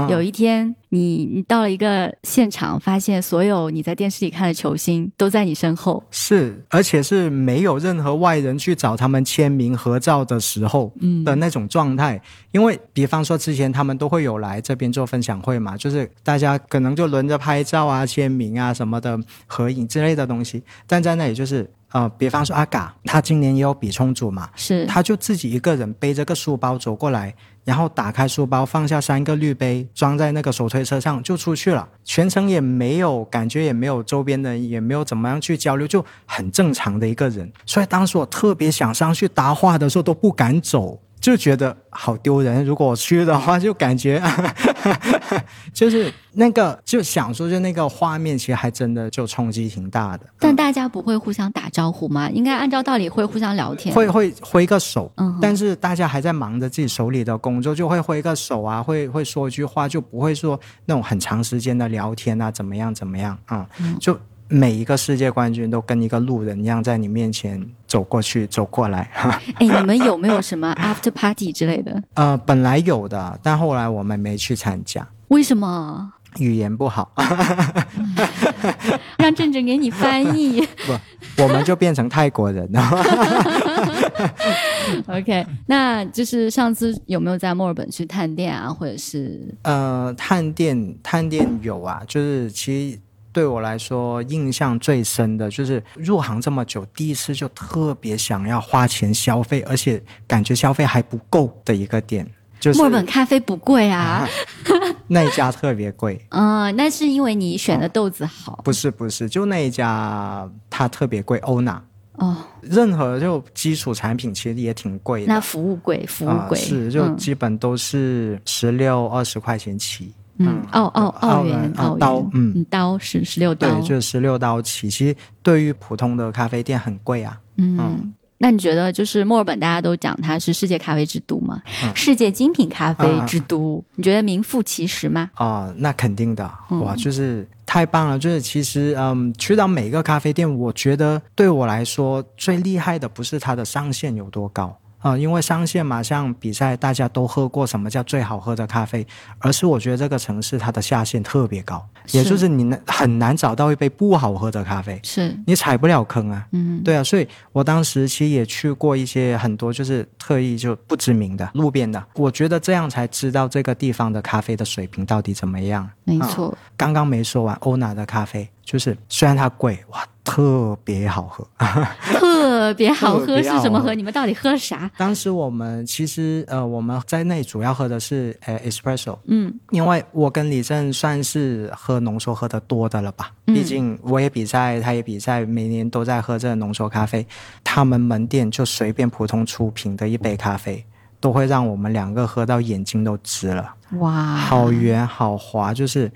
有一天你你到了一个现场，发现所有你在电视里看的球星都在你身后，是，而且是没有任何外人去找他们签名合照的时候的那种状态。因为比方说之前他们都会有来这边做分享会嘛，就是大家可能就轮着拍照啊、签名啊什么的合影之类的东西，但在那里就是。呃，比方说阿嘎，他今年也有比冲组嘛，是，他就自己一个人背着个书包走过来，然后打开书包，放下三个滤杯，装在那个手推车上就出去了，全程也没有感觉，也没有周边的，也没有怎么样去交流，就很正常的一个人。所以当时我特别想上去搭话的时候，都不敢走。就觉得好丢人，如果我去的话，就感觉 [laughs] 就是那个就想说，就那个画面，其实还真的就冲击挺大的。但大家不会互相打招呼吗？应该按照道理会互相聊天，会会挥个手。嗯，但是大家还在忙着自己手里的工作，就会挥个手啊，会会说一句话，就不会说那种很长时间的聊天啊，怎么样怎么样啊？就。每一个世界冠军都跟一个路人一样，在你面前走过去、走过来。[laughs] 哎，你们有没有什么 [laughs] after party 之类的？呃，本来有的，但后来我们没去参加。为什么？语言不好。[laughs] 让郑郑给你翻译。不，我们就变成泰国人了。OK，那就是上次有没有在墨尔本去探店啊，或者是？呃，探店，探店有啊，就是其实。对我来说，印象最深的就是入行这么久，第一次就特别想要花钱消费，而且感觉消费还不够的一个店，就是墨尔本咖啡不贵啊，那一家特别贵。嗯，[laughs] 那是因为你选的豆子好？不是不是，就那一家它特别贵，欧娜。哦，任何就基础产品其实也挺贵的。那服务贵，服务贵是就基本都是十六二十块钱起。嗯，澳澳澳元，澳刀，嗯，刀是十六刀，对，就是十六刀起。其实对于普通的咖啡店很贵啊。嗯，那你觉得就是墨尔本大家都讲它是世界咖啡之都吗？世界精品咖啡之都，你觉得名副其实吗？啊，那肯定的，哇，就是太棒了。就是其实，嗯，去到每个咖啡店，我觉得对我来说最厉害的不是它的上限有多高。啊，因为上线嘛，像比赛大家都喝过什么叫最好喝的咖啡，而是我觉得这个城市它的下限特别高，也就是你很难找到一杯不好喝的咖啡，是你踩不了坑啊。嗯，对啊，所以我当时其实也去过一些很多就是特意就不知名的路边的，我觉得这样才知道这个地方的咖啡的水平到底怎么样。没错，刚刚没说完，欧娜的咖啡就是虽然它贵哇。[laughs] 特别好喝，特别好喝是什么喝？你们到底喝啥？当时我们其实呃，我们在内主要喝的是呃 espresso，嗯，因为我跟李正算是喝浓缩喝的多的了吧，毕竟我也比赛，他也比赛，每年都在喝这个浓缩咖啡。他们门店就随便普通出品的一杯咖啡，都会让我们两个喝到眼睛都直了。哇，好圆好滑，就是。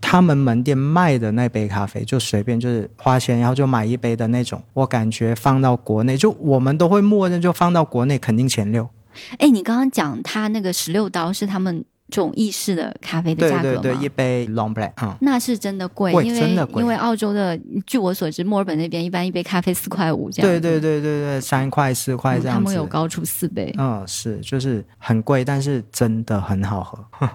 他们门店卖的那杯咖啡，就随便就是花钱，然后就买一杯的那种。我感觉放到国内，就我们都会默认就放到国内肯定前六。哎，你刚刚讲他那个十六刀是他们。这种意式的咖啡的价格对对对，一杯 long black，嗯，那是真的贵，因为因为澳洲的，据我所知，墨尔本那边一般一杯咖啡四块五这样。对对对对对，三块四块这样子。他们有高出四倍。嗯，是，就是很贵，但是真的很好喝。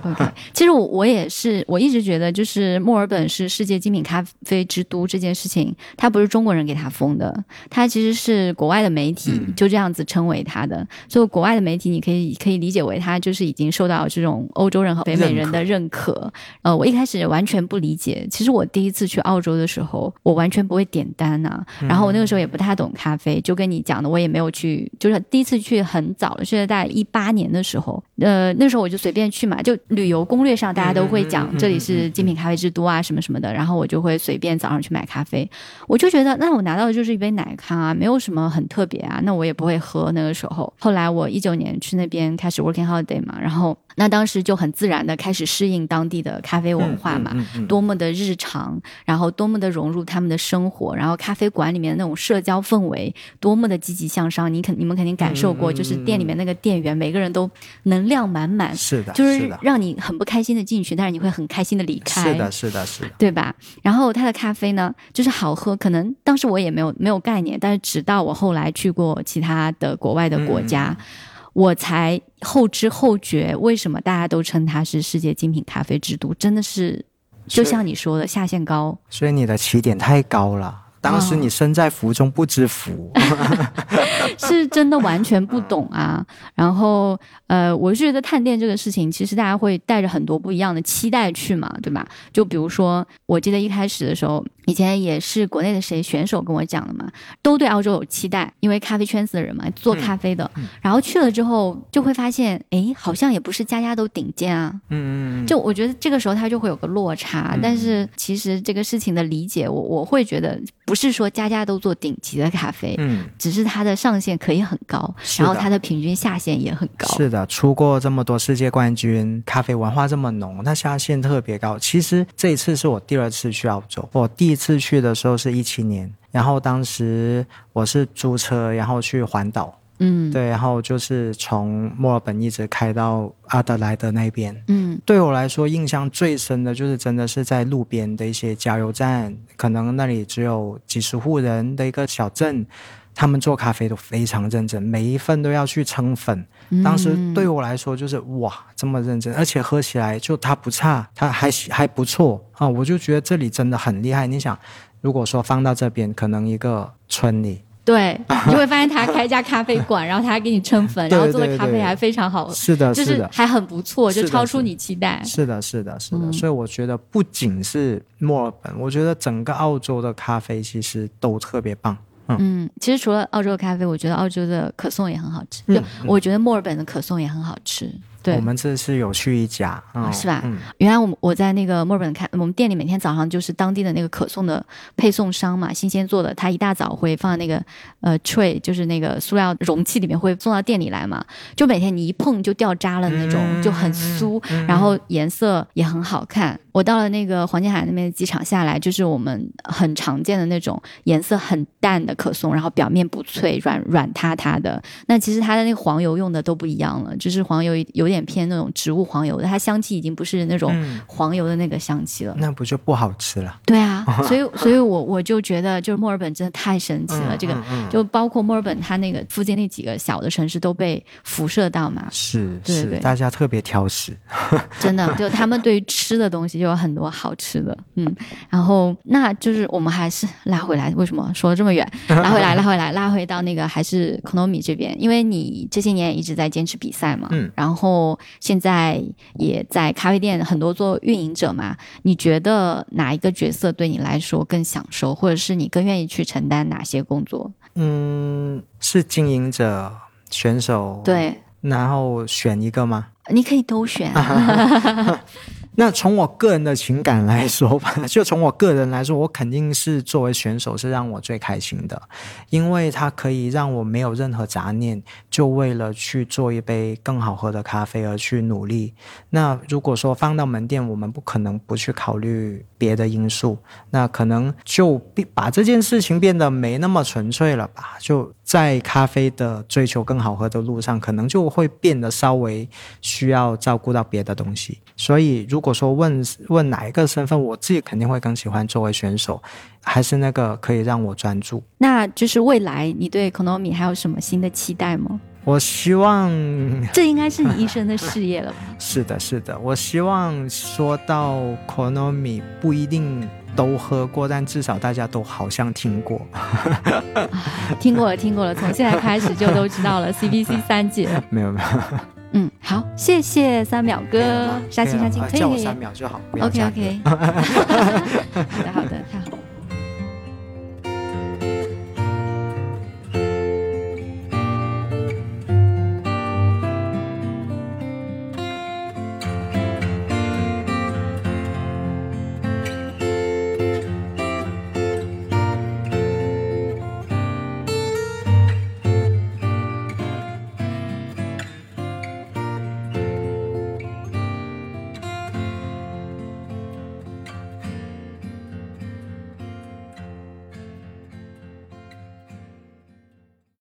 [laughs] OK，其实我我也是，我一直觉得就是墨尔本是世界精品咖啡之都这件事情，它不是中国人给它封的，它其实是国外的媒体就这样子称为它的。所以国外的媒体你可以可以理解为它就是已经受到。这种欧洲人和北美人的认可，呃，我一开始完全不理解。其实我第一次去澳洲的时候，我完全不会点单呐。然后我那个时候也不太懂咖啡，就跟你讲的，我也没有去。就是第一次去很早了，是在一八年的时候。呃，那时候我就随便去嘛，就旅游攻略上大家都会讲这里是精品咖啡之都啊，什么什么的。然后我就会随便早上去买咖啡，我就觉得那我拿到的就是一杯奶咖啊，没有什么很特别啊，那我也不会喝。那个时候，后来我一九年去那边开始 working holiday 嘛，然后。那当时就很自然的开始适应当地的咖啡文化嘛，嗯嗯嗯多么的日常，然后多么的融入他们的生活，然后咖啡馆里面那种社交氛围多么的积极向上，你肯你们肯定感受过，就是店里面那个店员每个人都能量满满，是的，就是，让你很不开心的进去，但是你会很开心的离开。是的，是的，是的。对吧？然后他的咖啡呢，就是好喝，可能当时我也没有没有概念，但是直到我后来去过其他的国外的国家，嗯我才后知后觉，为什么大家都称它是世界精品咖啡之都，真的是就像你说的下限高。所以你的起点太高了。当时哦你身在福中不知福，[laughs] [laughs] 是真的完全不懂啊。然后，呃，我是觉得探店这个事情，其实大家会带着很多不一样的期待去嘛，对吧？就比如说，我记得一开始的时候，以前也是国内的谁选手跟我讲的嘛，都对澳洲有期待，因为咖啡圈子的人嘛，做咖啡的。然后去了之后，就会发现，哎，好像也不是家家都顶尖啊。嗯嗯嗯，就我觉得这个时候他就会有个落差，但是其实这个事情的理解，我我会觉得不是说家家都做顶级的咖啡，嗯，只是它的上限可以很高，然后它的平均下限也很高。是的，出过这么多世界冠军，咖啡文化这么浓，它下限特别高。其实这一次是我第二次去澳洲，我第一次去的时候是一七年，然后当时我是租车，然后去环岛，嗯，对，然后就是从墨尔本一直开到阿德莱德那边。嗯。对我来说，印象最深的就是真的是在路边的一些加油站，可能那里只有几十户人的一个小镇，他们做咖啡都非常认真，每一份都要去称粉。嗯当时对我来说就是哇，这么认真，而且喝起来就它不差，它还还不错啊，我就觉得这里真的很厉害。你想，如果说放到这边，可能一个村里。对，[laughs] 你就会发现他开一家咖啡馆，然后他还给你称粉，[laughs] 然后做的咖啡还非常好，是的，就是还很不错，就超出你期待。是的，是的，是的。嗯所以我觉得不仅是墨尔本，我觉得整个澳洲的咖啡其实都特别棒。嗯，其实除了澳洲的咖啡，我觉得澳洲的可颂也很好吃。嗯就我觉得墨尔本的可颂也很好吃。对我，们这次有去一家，嗯哦是吧嗯，原来我们我在那个墨尔本看，我们店里每天早上就是当地的那个可颂的配送商嘛，新鲜做的，他一大早会放在那个呃 tray，就是那个塑料容器里面会送到店里来嘛，就每天你一碰就掉渣了那种，嗯就很酥，然后颜色也很好看。我到了那个黄金海岸那边的机场下来，就是我们很常见的那种颜色很淡的可颂，然后表面不脆，软软塌塌的。那其实它的那个黄油用的都不一样了，就是黄油有点偏那种植物黄油的，它香气已经不是那种嗯黄油的那个香气了。那不就不好吃了？对啊，[laughs] 所以所以我我就觉得，就是墨尔本真的太神奇了。嗯这个就包括墨尔本，它那个附近那几个小的城市都被辐射到嘛，是是，对对大家特别挑食。[laughs] 真的，就他们对于吃的东西就有很多好吃的，嗯，然后那就是我们还是拉回来，为什么说了这么远？拉回来，拉回来，拉回到那个还是 Konomi 这边，因为你这些年也一直在坚持比赛嘛，嗯，然后现在也在咖啡店很多做运营者嘛，你觉得哪一个角色对你来说更享受，或者是你更愿意去承担哪些工作？嗯，是经营者、选手，，对，然后选一个吗？你可以都选，那从我个人的情感来说吧，就从我个人来说，我肯定是作为选手是让我最开心的，因为它可以让我没有任何杂念，就为了去做一杯更好喝的咖啡而去努力。那如果说放到门店，我们不可能不去考虑别的因素，那可能就变把这件事情变得没那么纯粹了吧？就在咖啡的追求更好喝的路上，可能就会变得稍微需要照顾到别的东西。所以，如果说问问哪一个身份，我自己肯定会更喜欢作为选手，还是那个可以让我专注。那就是未来你对 Konomi 还有什么新的期待吗？我希望 [laughs] 这应该是你一生的事业了吧？[laughs] 是的，是的，我希望说到 Konomi 不一定都喝过，但至少大家都好像听过。[laughs] 听过了，听过了，从现在开始就都知道了 CBC 三姐。没有没有，嗯，好，谢谢三秒哥，杀青杀青，可以叫我可以三秒就好，OK OK 好的好的，太好了。